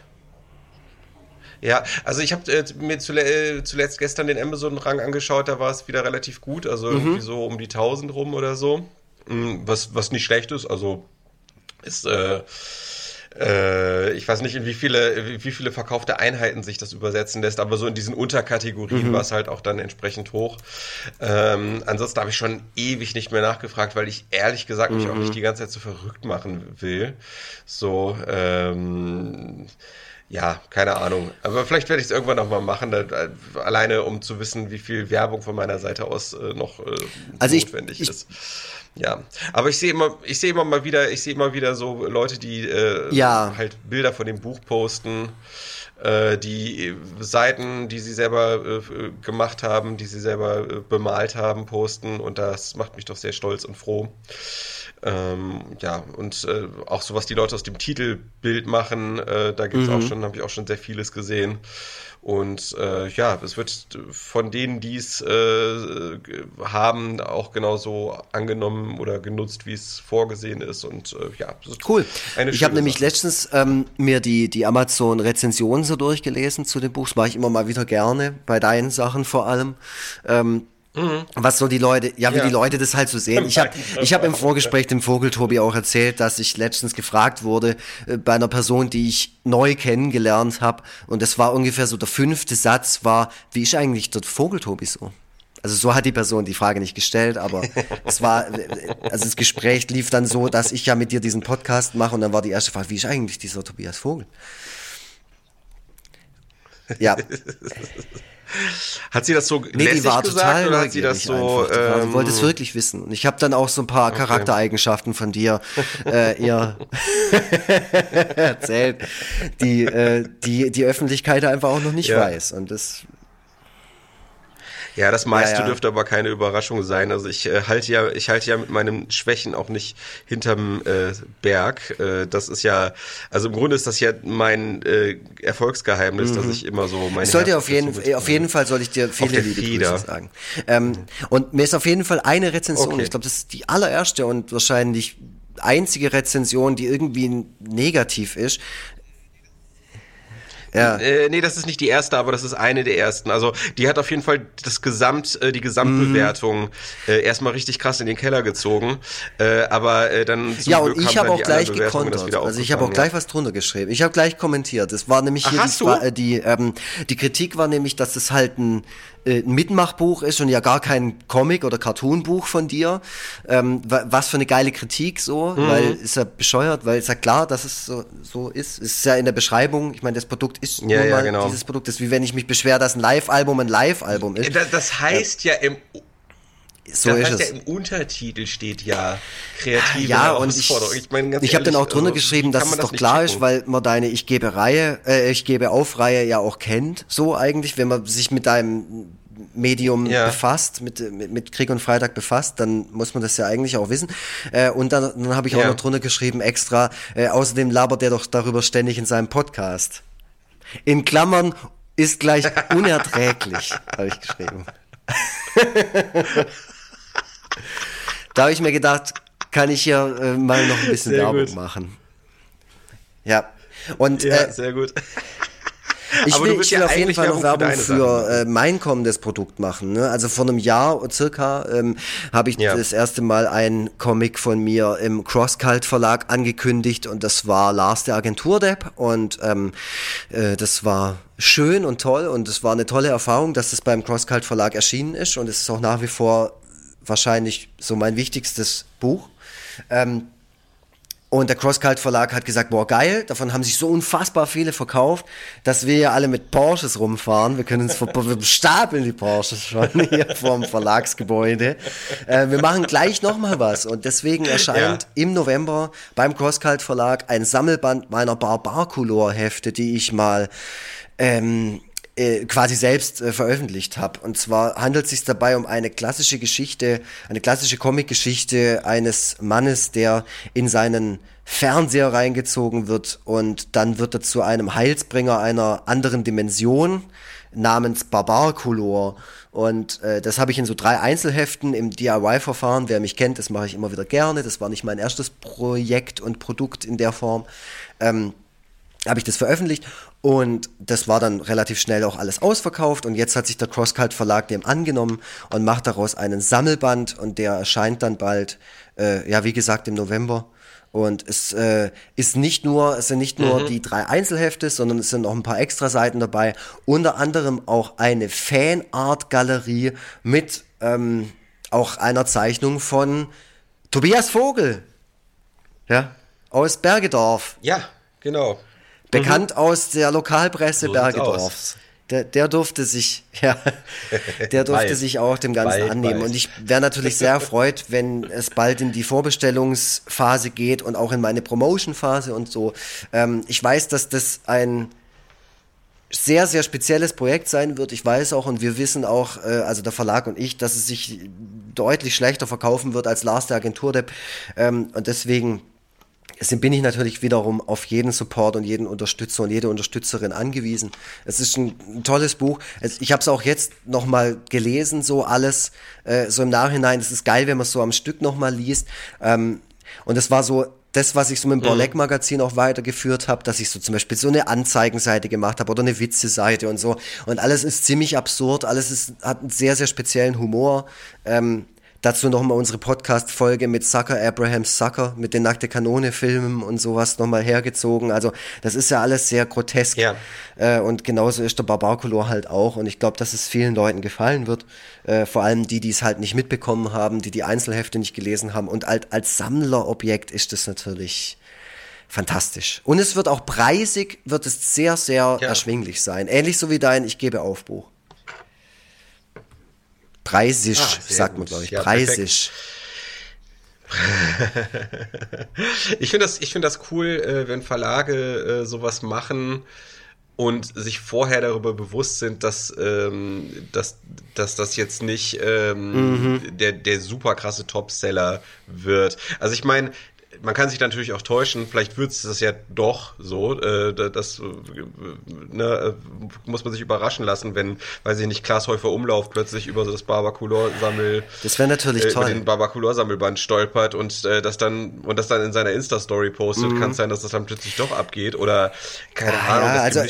Ja, also ich habe äh, mir zule äh, zuletzt gestern den Amazon-Rang angeschaut, da war es wieder relativ gut, also Mhm. irgendwie so um die 1000 rum oder so, Mm, was, was nicht schlecht ist, also ist, äh, äh, ich weiß nicht, in wie viele, wie viele verkaufte Einheiten sich das übersetzen lässt, aber so in diesen Unterkategorien Mhm. war es halt auch dann entsprechend hoch. Ähm, ansonsten habe ich schon ewig nicht mehr nachgefragt, weil ich ehrlich gesagt mich auch Mhm. nicht die ganze Zeit so verrückt machen will. So, ähm, ja, keine Ahnung. Aber vielleicht werde ich es irgendwann noch mal machen, da, alleine um zu wissen, wie viel Werbung von meiner Seite aus äh, noch äh, Also ich- notwendig ich- ist. Ja, aber ich sehe immer, ich sehe immer mal wieder, ich sehe immer wieder so Leute, die äh, Ja. halt Bilder von dem Buch posten, äh, die Seiten, die sie selber äh, gemacht haben, die sie selber äh, bemalt haben, posten und das macht mich doch sehr stolz und froh. Ähm, ja, und äh, auch so, was die Leute aus dem Titelbild machen, äh, da gibt's auch schon, habe ich auch schon sehr vieles gesehen. Und äh, ja, es wird von denen, die es äh, haben, auch genauso angenommen oder genutzt, wie es vorgesehen ist. Und äh, ja, Cool. ich habe nämlich letztens ähm, mir die, die Amazon-Rezensionen so durchgelesen zu dem Buch. Das mache ich immer mal wieder gerne, bei deinen Sachen vor allem. Ähm, Was so die Leute, ja, wie Mhm. Ja. die Leute das halt so sehen. Ich habe ich hab im Vorgespräch dem Vogeltobi auch erzählt, dass ich letztens gefragt wurde äh, bei einer Person, die ich neu kennengelernt habe. Und das war ungefähr so der fünfte Satz war, wie ist eigentlich der Vogeltobi so? Also so hat die Person die Frage nicht gestellt, aber es war, also das Gespräch lief dann so, dass ich ja mit dir diesen Podcast mache und dann war die erste Frage, wie ist eigentlich dieser Tobias Vogel? Ja, Hat sie das so nee, die war gesagt total oder hat sie das so? einfach. Die, war, ähm, wollte es wirklich wissen. Und ich habe dann auch so ein paar Charaktereigenschaften von dir äh, ihr erzählt, die, äh, die die Öffentlichkeit einfach auch noch nicht Ja. weiß. Und das Ja, das meiste Ja, ja. dürfte aber keine Überraschung sein. Also ich äh, halte ja, ich halte ja mit meinen Schwächen auch nicht hinterm äh, Berg. Äh, das ist ja, also im Grunde ist das ja mein äh, Erfolgsgeheimnis, dass ich immer so meine. Ich sollte auf jeden, Herzensbezüge auf jeden Fall soll ich dir viele liebe. Grüße sagen. Ähm, und mir ist auf jeden Fall eine Rezension, Okay. ich glaube, das ist die allererste und wahrscheinlich einzige Rezension, die irgendwie negativ ist. Ja. Äh, nee, das ist nicht die erste, aber das ist eine der ersten. Also die hat auf jeden Fall das Gesamt, äh, die Gesamtbewertung äh, erstmal richtig krass in den Keller gezogen. Äh, aber äh, dann Ja, Glück und ich haben habe auch gleich gekontert. Also ich habe auch gleich was drunter geschrieben. Ich habe gleich kommentiert. Das war nämlich Ach, hier die, äh, die, ähm, die Kritik war nämlich, dass es halt ein, äh, ein Mitmachbuch ist und ja gar kein Comic oder Cartoonbuch von dir. Ähm, wa- was für eine geile Kritik so, Mhm. weil ist ja bescheuert, weil ist ja klar, dass es so, so ist. Es ist ja in der Beschreibung. Ich meine, das Produkt ist Ja, ja, genau. dieses Produkt. Das ist wie wenn ich mich beschwere, dass ein Live-Album ein Live-Album Ja. ist. Das, das heißt ja im So das ist heißt es. ja im Untertitel steht ja kreative Ja, und ich, Herausforderung. Ich, habe dann auch drunter also, geschrieben, dass es das doch klar checken? ist, weil man deine Ich gebe Reihe, äh, Ich gebe auf Reihe ja auch kennt, so eigentlich, wenn man sich mit deinem Medium Ja. befasst, mit, mit, mit Krieg und Freitag befasst, dann muss man das ja eigentlich auch wissen. Äh, und dann, dann habe ich auch Ja. noch drunter geschrieben, extra, äh, außerdem labert er doch darüber ständig in seinem Podcast. In Klammern ist gleich unerträglich, habe ich geschrieben. da habe ich mir gedacht, kann ich hier äh, mal noch ein bisschen Sehr Werbung gut. machen. Ja. Und Ja, äh, sehr gut. ich Aber will, ich will ja auf jeden Fall noch Werbung für für äh, mein kommendes Produkt machen. Ne? Also vor einem Jahr circa ähm, habe ich Ja. das erste Mal ein Comic von mir im Crosscult Verlag angekündigt und das war Lars der Agenturdepp und ähm, äh, das war schön und toll und es war eine tolle Erfahrung, dass es beim Crosscult Verlag erschienen ist und es ist auch nach wie vor wahrscheinlich so mein wichtigstes Buch. Ähm, und der Crosscult Verlag hat gesagt, boah, geil, davon haben sich so unfassbar viele verkauft, dass wir ja alle mit Porsches rumfahren. Wir können uns stapeln die Porsches schon hier vom Verlagsgebäude. Äh, wir machen gleich nochmal was. Und deswegen erscheint ja. im November beim Crosscult Verlag ein Sammelband meiner Barbarkulor-Hefte, die ich mal ähm, äh, quasi selbst äh, veröffentlicht habe. Und zwar handelt es sich dabei um eine klassische Geschichte, eine klassische Comic-Geschichte eines Mannes, der in seinen Fernseher reingezogen wird und dann wird er zu einem Heilsbringer einer anderen Dimension namens Barbarkulor. Und äh, das habe ich in so drei Einzelheften im DIY-Verfahren. Wer mich kennt, das mache ich immer wieder gerne. Das war nicht mein erstes Projekt und Produkt in der Form. Ähm, habe ich das veröffentlicht und das war dann relativ schnell auch alles ausverkauft und jetzt hat sich der Crosscult Verlag dem angenommen und macht daraus einen Sammelband und der erscheint dann bald, äh, ja wie gesagt im November. Und es äh, ist nicht nur, es sind nicht nur mhm. die drei Einzelhefte, sondern es sind noch ein paar extra Seiten dabei. Unter anderem auch eine Fanart-Galerie mit ähm, auch einer Zeichnung von Tobias Vogel. Ja, aus Bergedorf. Ja, genau. Bekannt mhm. aus der Lokalpresse so Bergedorfs. Der, der durfte sich, ja, der durfte sich auch dem Ganzen bald, annehmen. Bald. Und ich wäre natürlich sehr erfreut, wenn es bald in die Vorbestellungsphase geht und auch in meine Promotion-Phase und so. Ähm, ich weiß, dass das ein sehr, sehr spezielles Projekt sein wird. Ich weiß auch und wir wissen auch, äh, also der Verlag und ich, dass es sich deutlich schlechter verkaufen wird als Lars der Agenturdepp. Ähm, und Deswegen bin ich natürlich wiederum auf jeden Support und jeden Unterstützer und jede Unterstützerin angewiesen. Es ist ein, ein tolles Buch. Ich habe es auch jetzt nochmal gelesen, so alles, äh, so im Nachhinein. Es ist geil, wenn man es so am Stück nochmal liest. Ähm, und es war so das, was ich so mit dem Borleck Magazin auch weitergeführt habe, dass ich so zum Beispiel so eine Anzeigenseite gemacht habe oder eine Witze-Seite und so. Und alles ist ziemlich absurd, alles ist, hat einen sehr, sehr speziellen Humor. Ähm, Dazu nochmal unsere Podcast-Folge mit Sucker Abraham Sucker, mit den Nackte Kanone-Filmen und sowas nochmal hergezogen. Also, das ist ja alles sehr grotesk. Ja. Äh, und genauso ist der Barbarcolor halt auch. Und ich glaube, dass es vielen Leuten gefallen wird. Äh, vor allem die, die es halt nicht mitbekommen haben, die die Einzelhefte nicht gelesen haben. Und halt als Sammlerobjekt ist das natürlich fantastisch. Und es wird auch preisig, wird es sehr, sehr ja. erschwinglich sein. Ähnlich so wie dein Ich gebe Aufbruch. Preisig, ah, sagt man, glaube ich. Ja, Preisig. ich finde das, ich finde das cool, äh, wenn Verlage äh, sowas machen und sich vorher darüber bewusst sind, dass, ähm, dass, dass das jetzt nicht ähm, mhm. der, der super krasse Topseller wird. Also ich meine, man kann sich natürlich auch täuschen, vielleicht wird es das ja doch so, äh, das äh, ne, äh, muss man sich überraschen lassen, wenn, weiß ich nicht, Klaas Häufer Umlauf plötzlich über das Barbaculor-Sammel das wäre natürlich äh, toll. den Barbaculor-Sammelband stolpert und äh, das dann und das dann in seiner Insta-Story postet, mhm. kann es sein, dass das dann plötzlich doch abgeht oder keine ja, Ahnung. Ja, also,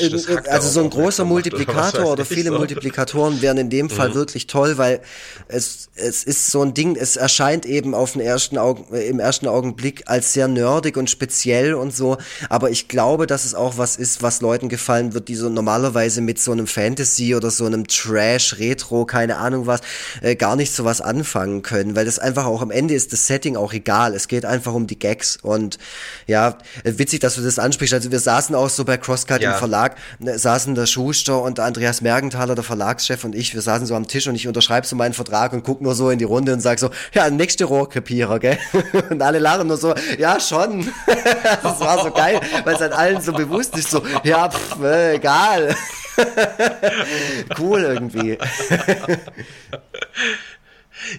also so ein großer Multiplikator oder, oder viele so. Multiplikatoren wären in dem Fall mhm. wirklich toll, weil es, es ist so ein Ding, es erscheint eben auf den ersten Augen, im ersten Augenblick als als sehr nerdig und speziell und so. Aber ich glaube, dass es auch was ist, was Leuten gefallen wird, die so normalerweise mit so einem Fantasy oder so einem Trash, Retro, keine Ahnung was, äh, gar nicht so was anfangen können. Weil das einfach auch am Ende ist das Setting auch egal. Es geht einfach um die Gags. Und ja, witzig, dass du das ansprichst. Also wir saßen auch so bei Crosscut ja. im Verlag, ne, saßen der Schuster und Andreas Mergenthaler, der Verlagschef und ich, wir saßen so am Tisch und ich unterschreibe so meinen Vertrag und guck nur so in die Runde und sag so, ja, nächste Rohrkrepierer, gell? und alle lachen nur so, ja, schon. das war so geil, weil es halt allen so bewusst ist, so, ja, pff, äh, egal. cool irgendwie.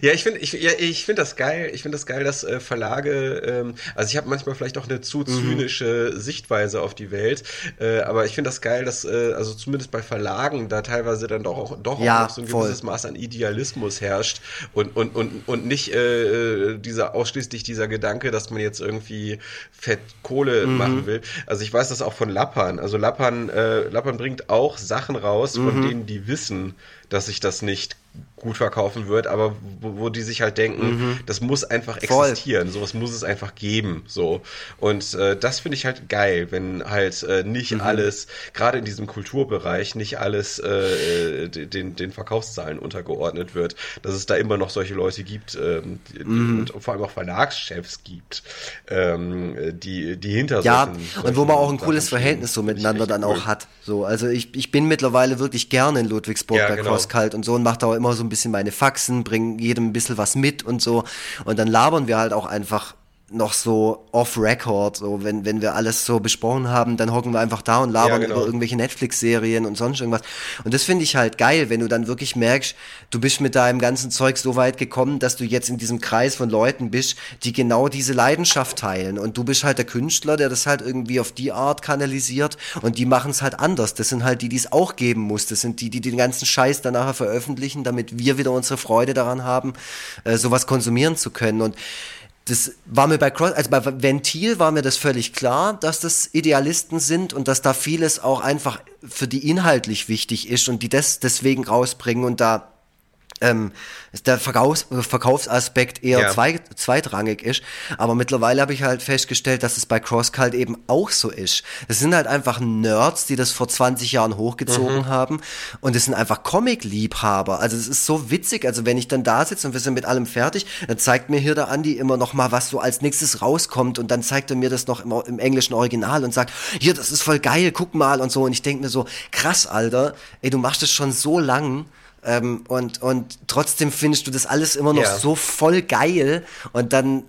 Ja, ich finde ich, ja, ich find das geil. Ich finde das geil, dass äh, Verlage, ähm, also ich habe manchmal vielleicht auch eine zu mhm. zynische mhm. Sichtweise auf die Welt, äh, aber ich finde das geil, dass äh, also zumindest bei Verlagen da teilweise dann doch auch, doch ja, auch noch so ein voll. gewisses Maß an Idealismus herrscht und, und, und, und nicht äh, dieser ausschließlich dieser Gedanke, dass man jetzt irgendwie Fett Kohle mhm. machen will. Also ich weiß das auch von Lappern. Also Lappern, äh, Lappern bringt auch Sachen raus, von mhm. denen die wissen, dass sich das nicht gut verkaufen wird, aber wo, wo die sich halt denken, mhm. das muss einfach Voll. existieren, sowas muss es einfach geben, so. Und äh, das finde ich halt geil, wenn halt äh, nicht Mhm. alles, gerade in diesem Kulturbereich, nicht alles äh, den, den Verkaufszahlen untergeordnet wird, dass es da immer noch solche Leute gibt ähm, Mhm. und vor allem auch Verlagschefs gibt, ähm, die, die hinter Ja, solchen, und wo man auch ein solchen cooles Verhältnis so miteinander dann cool. auch hat. So, also ich, ich bin mittlerweile wirklich gerne in Ludwigsburg Ja, bei genau. Crosskalt und so und mache da auch immer so ein bisschen meine Faxen, bringe jedem ein bisschen was mit und so. Und dann labern wir halt auch einfach noch so off-record, so wenn, wenn wir alles so besprochen haben, dann hocken wir einfach da und labern Ja, genau. über irgendwelche Netflix-Serien und sonst irgendwas. Und das finde ich halt geil, wenn du dann wirklich merkst, du bist mit deinem ganzen Zeug so weit gekommen, dass du jetzt in diesem Kreis von Leuten bist, die genau diese Leidenschaft teilen. Und du bist halt der Künstler, der das halt irgendwie auf die Art kanalisiert und die machen es halt anders. Das sind halt die, die es auch geben muss. Das sind die, die den ganzen Scheiß dann nachher veröffentlichen, damit wir wieder unsere Freude daran haben, äh, sowas konsumieren zu können. Und das war mir bei Cross, also bei Ventil war mir das völlig klar, dass das Idealisten sind und dass da vieles auch einfach für die inhaltlich wichtig ist und die das deswegen rausbringen und da ähm, der Verkaufs Verkaufsaspekt eher Ja. zwei, zweitrangig ist. Aber mittlerweile habe ich halt festgestellt, dass es bei CrossCult eben auch so ist. Es sind halt einfach Nerds, die das vor 20 Jahren hochgezogen haben. Und es sind einfach Comic-Liebhaber. Also es ist so witzig. Also wenn ich dann da sitze und wir sind mit allem fertig, dann zeigt mir hier der Andi immer noch mal, was so als nächstes rauskommt. Und dann zeigt er mir das noch im, im englischen Original und sagt, hier, das ist voll geil, guck mal und so. Und ich denke mir so, krass, Alter, ey, du machst das schon so lang. Ähm, und, und trotzdem findest du das alles immer noch Ja. so voll geil. Und dann,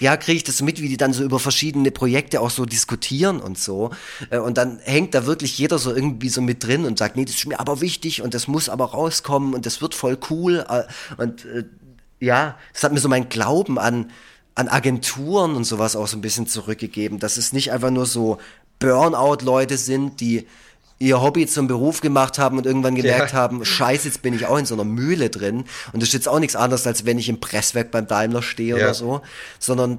ja, kriege ich das mit, wie die dann so über verschiedene Projekte auch so diskutieren und so. Äh, Und dann hängt da wirklich jeder so irgendwie so mit drin und sagt, nee, das ist mir aber wichtig und das muss aber rauskommen und das wird voll cool. Äh, Und äh, ja, das hat mir so mein Glauben an, an Agenturen und sowas auch so ein bisschen zurückgegeben, dass es nicht einfach nur so Burnout-Leute sind, die ihr Hobby zum Beruf gemacht haben und irgendwann gemerkt Ja. haben, scheiße, jetzt bin ich auch in so einer Mühle drin. Und das ist jetzt auch nichts anderes, als wenn ich im Presswerk beim Daimler stehe Ja. oder so. Sondern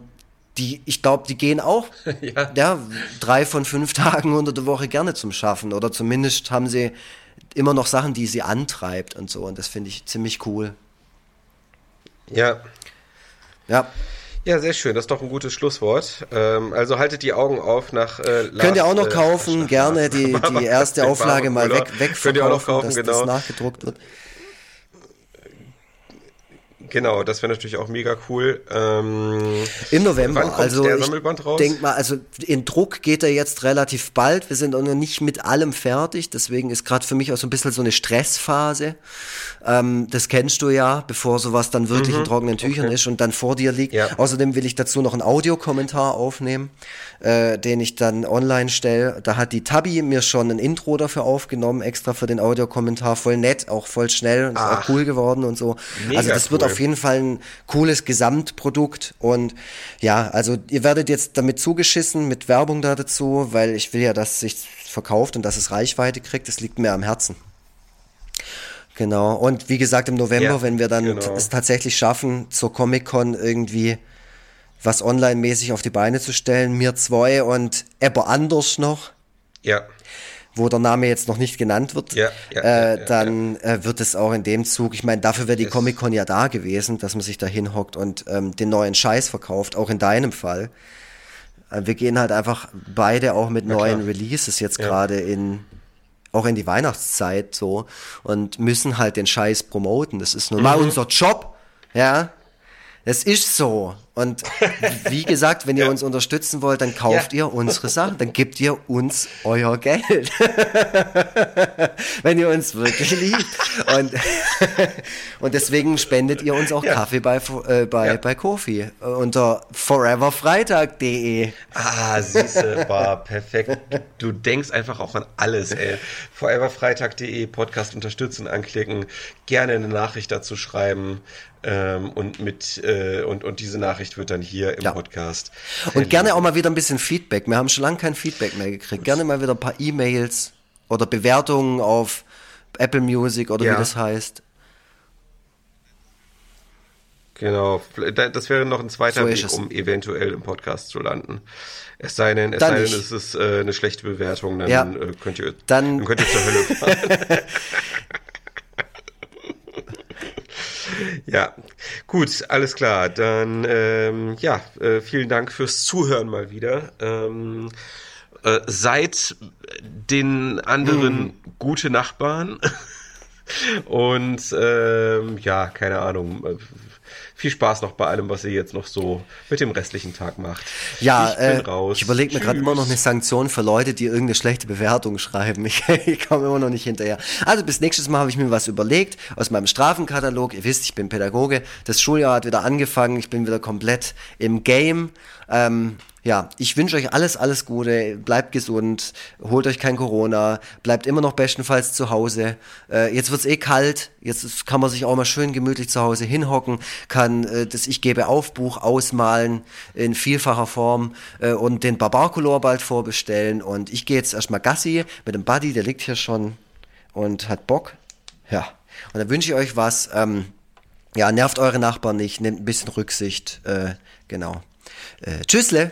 die, ich glaube, die gehen auch Ja. drei von fünf Tagen unter der Woche gerne zum Schaffen. Oder zumindest haben sie immer noch Sachen, die sie antreibt und so. Und das finde ich ziemlich cool. Ja. Ja. Ja, sehr schön. Das ist doch ein gutes Schlusswort. Ähm, also haltet die Augen auf nach. Äh, Könnt ihr auch noch äh, kaufen, Last- gerne die, die erste Auflage mal weg, wegverkaufen, Könnt ihr auch noch kaufen, dass genau. das nachgedruckt wird. Genau, das wäre natürlich auch mega cool. Ähm, Im November. Also der ich Sammelband raus? denk mal, also in Druck geht er jetzt relativ bald. Wir sind auch noch nicht mit allem fertig, deswegen ist gerade für mich auch so ein bisschen so eine Stressphase. Ähm, das kennst du ja, bevor sowas dann wirklich in trockenen Tüchern ist und dann vor dir liegt. Mhm. Ja. Außerdem will ich dazu noch einen Audiokommentar aufnehmen, äh, den ich dann online stelle. Da hat die Tabi mir schon ein Intro dafür aufgenommen, extra für den Audiokommentar. Voll nett, auch voll schnell und ist auch Ach. cool geworden und so. Also das wird cool. Auf jeden Fall ein cooles Gesamtprodukt und ja, also ihr werdet jetzt damit zugeschissen mit Werbung da dazu, weil ich will ja, dass es sich verkauft und dass es Reichweite kriegt. Das liegt mir am Herzen. Genau. Und wie gesagt, im November, Ja, wenn wir dann genau. es tatsächlich schaffen, zur Comic-Con irgendwie was online-mäßig auf die Beine zu stellen, mir zwei und Ebber Anders noch, ja. Wo der Name jetzt noch nicht genannt wird, Ja, ja, äh, ja, dann Äh, wird es auch in dem Zug, ich meine, dafür wäre die Comic-Con ja da gewesen, dass man sich da hinhockt und ähm, den neuen Scheiß verkauft, auch in deinem Fall. Äh, wir gehen halt einfach beide auch mit neuen. Releases jetzt gerade in auch in die Weihnachtszeit so und müssen halt den Scheiß promoten. Das ist nun Mhm. mal unser Job, ja. Es ist so. Und wie gesagt, wenn ihr uns unterstützen wollt, dann kauft Ja. ihr unsere Sachen, dann gebt ihr uns euer Geld. wenn ihr uns wirklich liebt. Und, und deswegen spendet ihr uns auch Ja. Kaffee bei, äh, bei, Ja. bei Kofi unter foreverfreitag.de. Ah, siehste, war perfekt. Du denkst einfach auch an alles, ey. Foreverfreitag.de Podcast unterstützen anklicken, gerne eine Nachricht dazu schreiben ähm, und mit äh, und und diese Nachricht wird dann hier im Ja. Podcast. Und gerne auch mal wieder ein bisschen Feedback. Wir haben schon lange kein Feedback mehr gekriegt. Gerne mal wieder ein paar E-Mails oder Bewertungen auf Apple Music oder Ja. wie das heißt. Genau, das wäre noch ein zweiter So Weg, um eventuell im Podcast zu landen. Es sei denn, es Dann sei denn, es ist äh, eine schlechte Bewertung, dann Ja. äh, könnt ihr Dann- dann könnt ihr zur Hölle fahren. Ja, gut, alles klar. Dann ähm, ja, äh, vielen Dank fürs Zuhören mal wieder. Ähm, äh, seid den anderen hm. gute Nachbarn. Und ähm, ja, keine Ahnung. Viel Spaß noch bei allem, was ihr jetzt noch so mit dem restlichen Tag macht. Ja, ich, äh, ich überlege mir gerade immer noch eine Sanktion für Leute, die irgendeine schlechte Bewertung schreiben. Ich, ich komme immer noch nicht hinterher. Also bis nächstes Mal habe ich mir was überlegt aus meinem Strafenkatalog. Ihr wisst, ich bin Pädagoge. Das Schuljahr hat wieder angefangen. Ich bin wieder komplett im Game. Ähm, ja, ich wünsche euch alles, alles Gute. Bleibt gesund, holt euch kein Corona, bleibt immer noch bestenfalls zu Hause. Äh, jetzt wird's eh kalt, jetzt kann man sich auch mal schön gemütlich zu Hause hinhocken, kann äh, das Ich gebe auf Buch ausmalen in vielfacher Form äh, und den Barbarcolor bald vorbestellen. Und ich gehe jetzt erstmal Gassi mit dem Buddy, der liegt hier schon und hat Bock. Ja, und dann wünsche ich euch was. Ähm, ja, nervt eure Nachbarn nicht, nehmt ein bisschen Rücksicht. Äh, genau. Äh, tschüssle!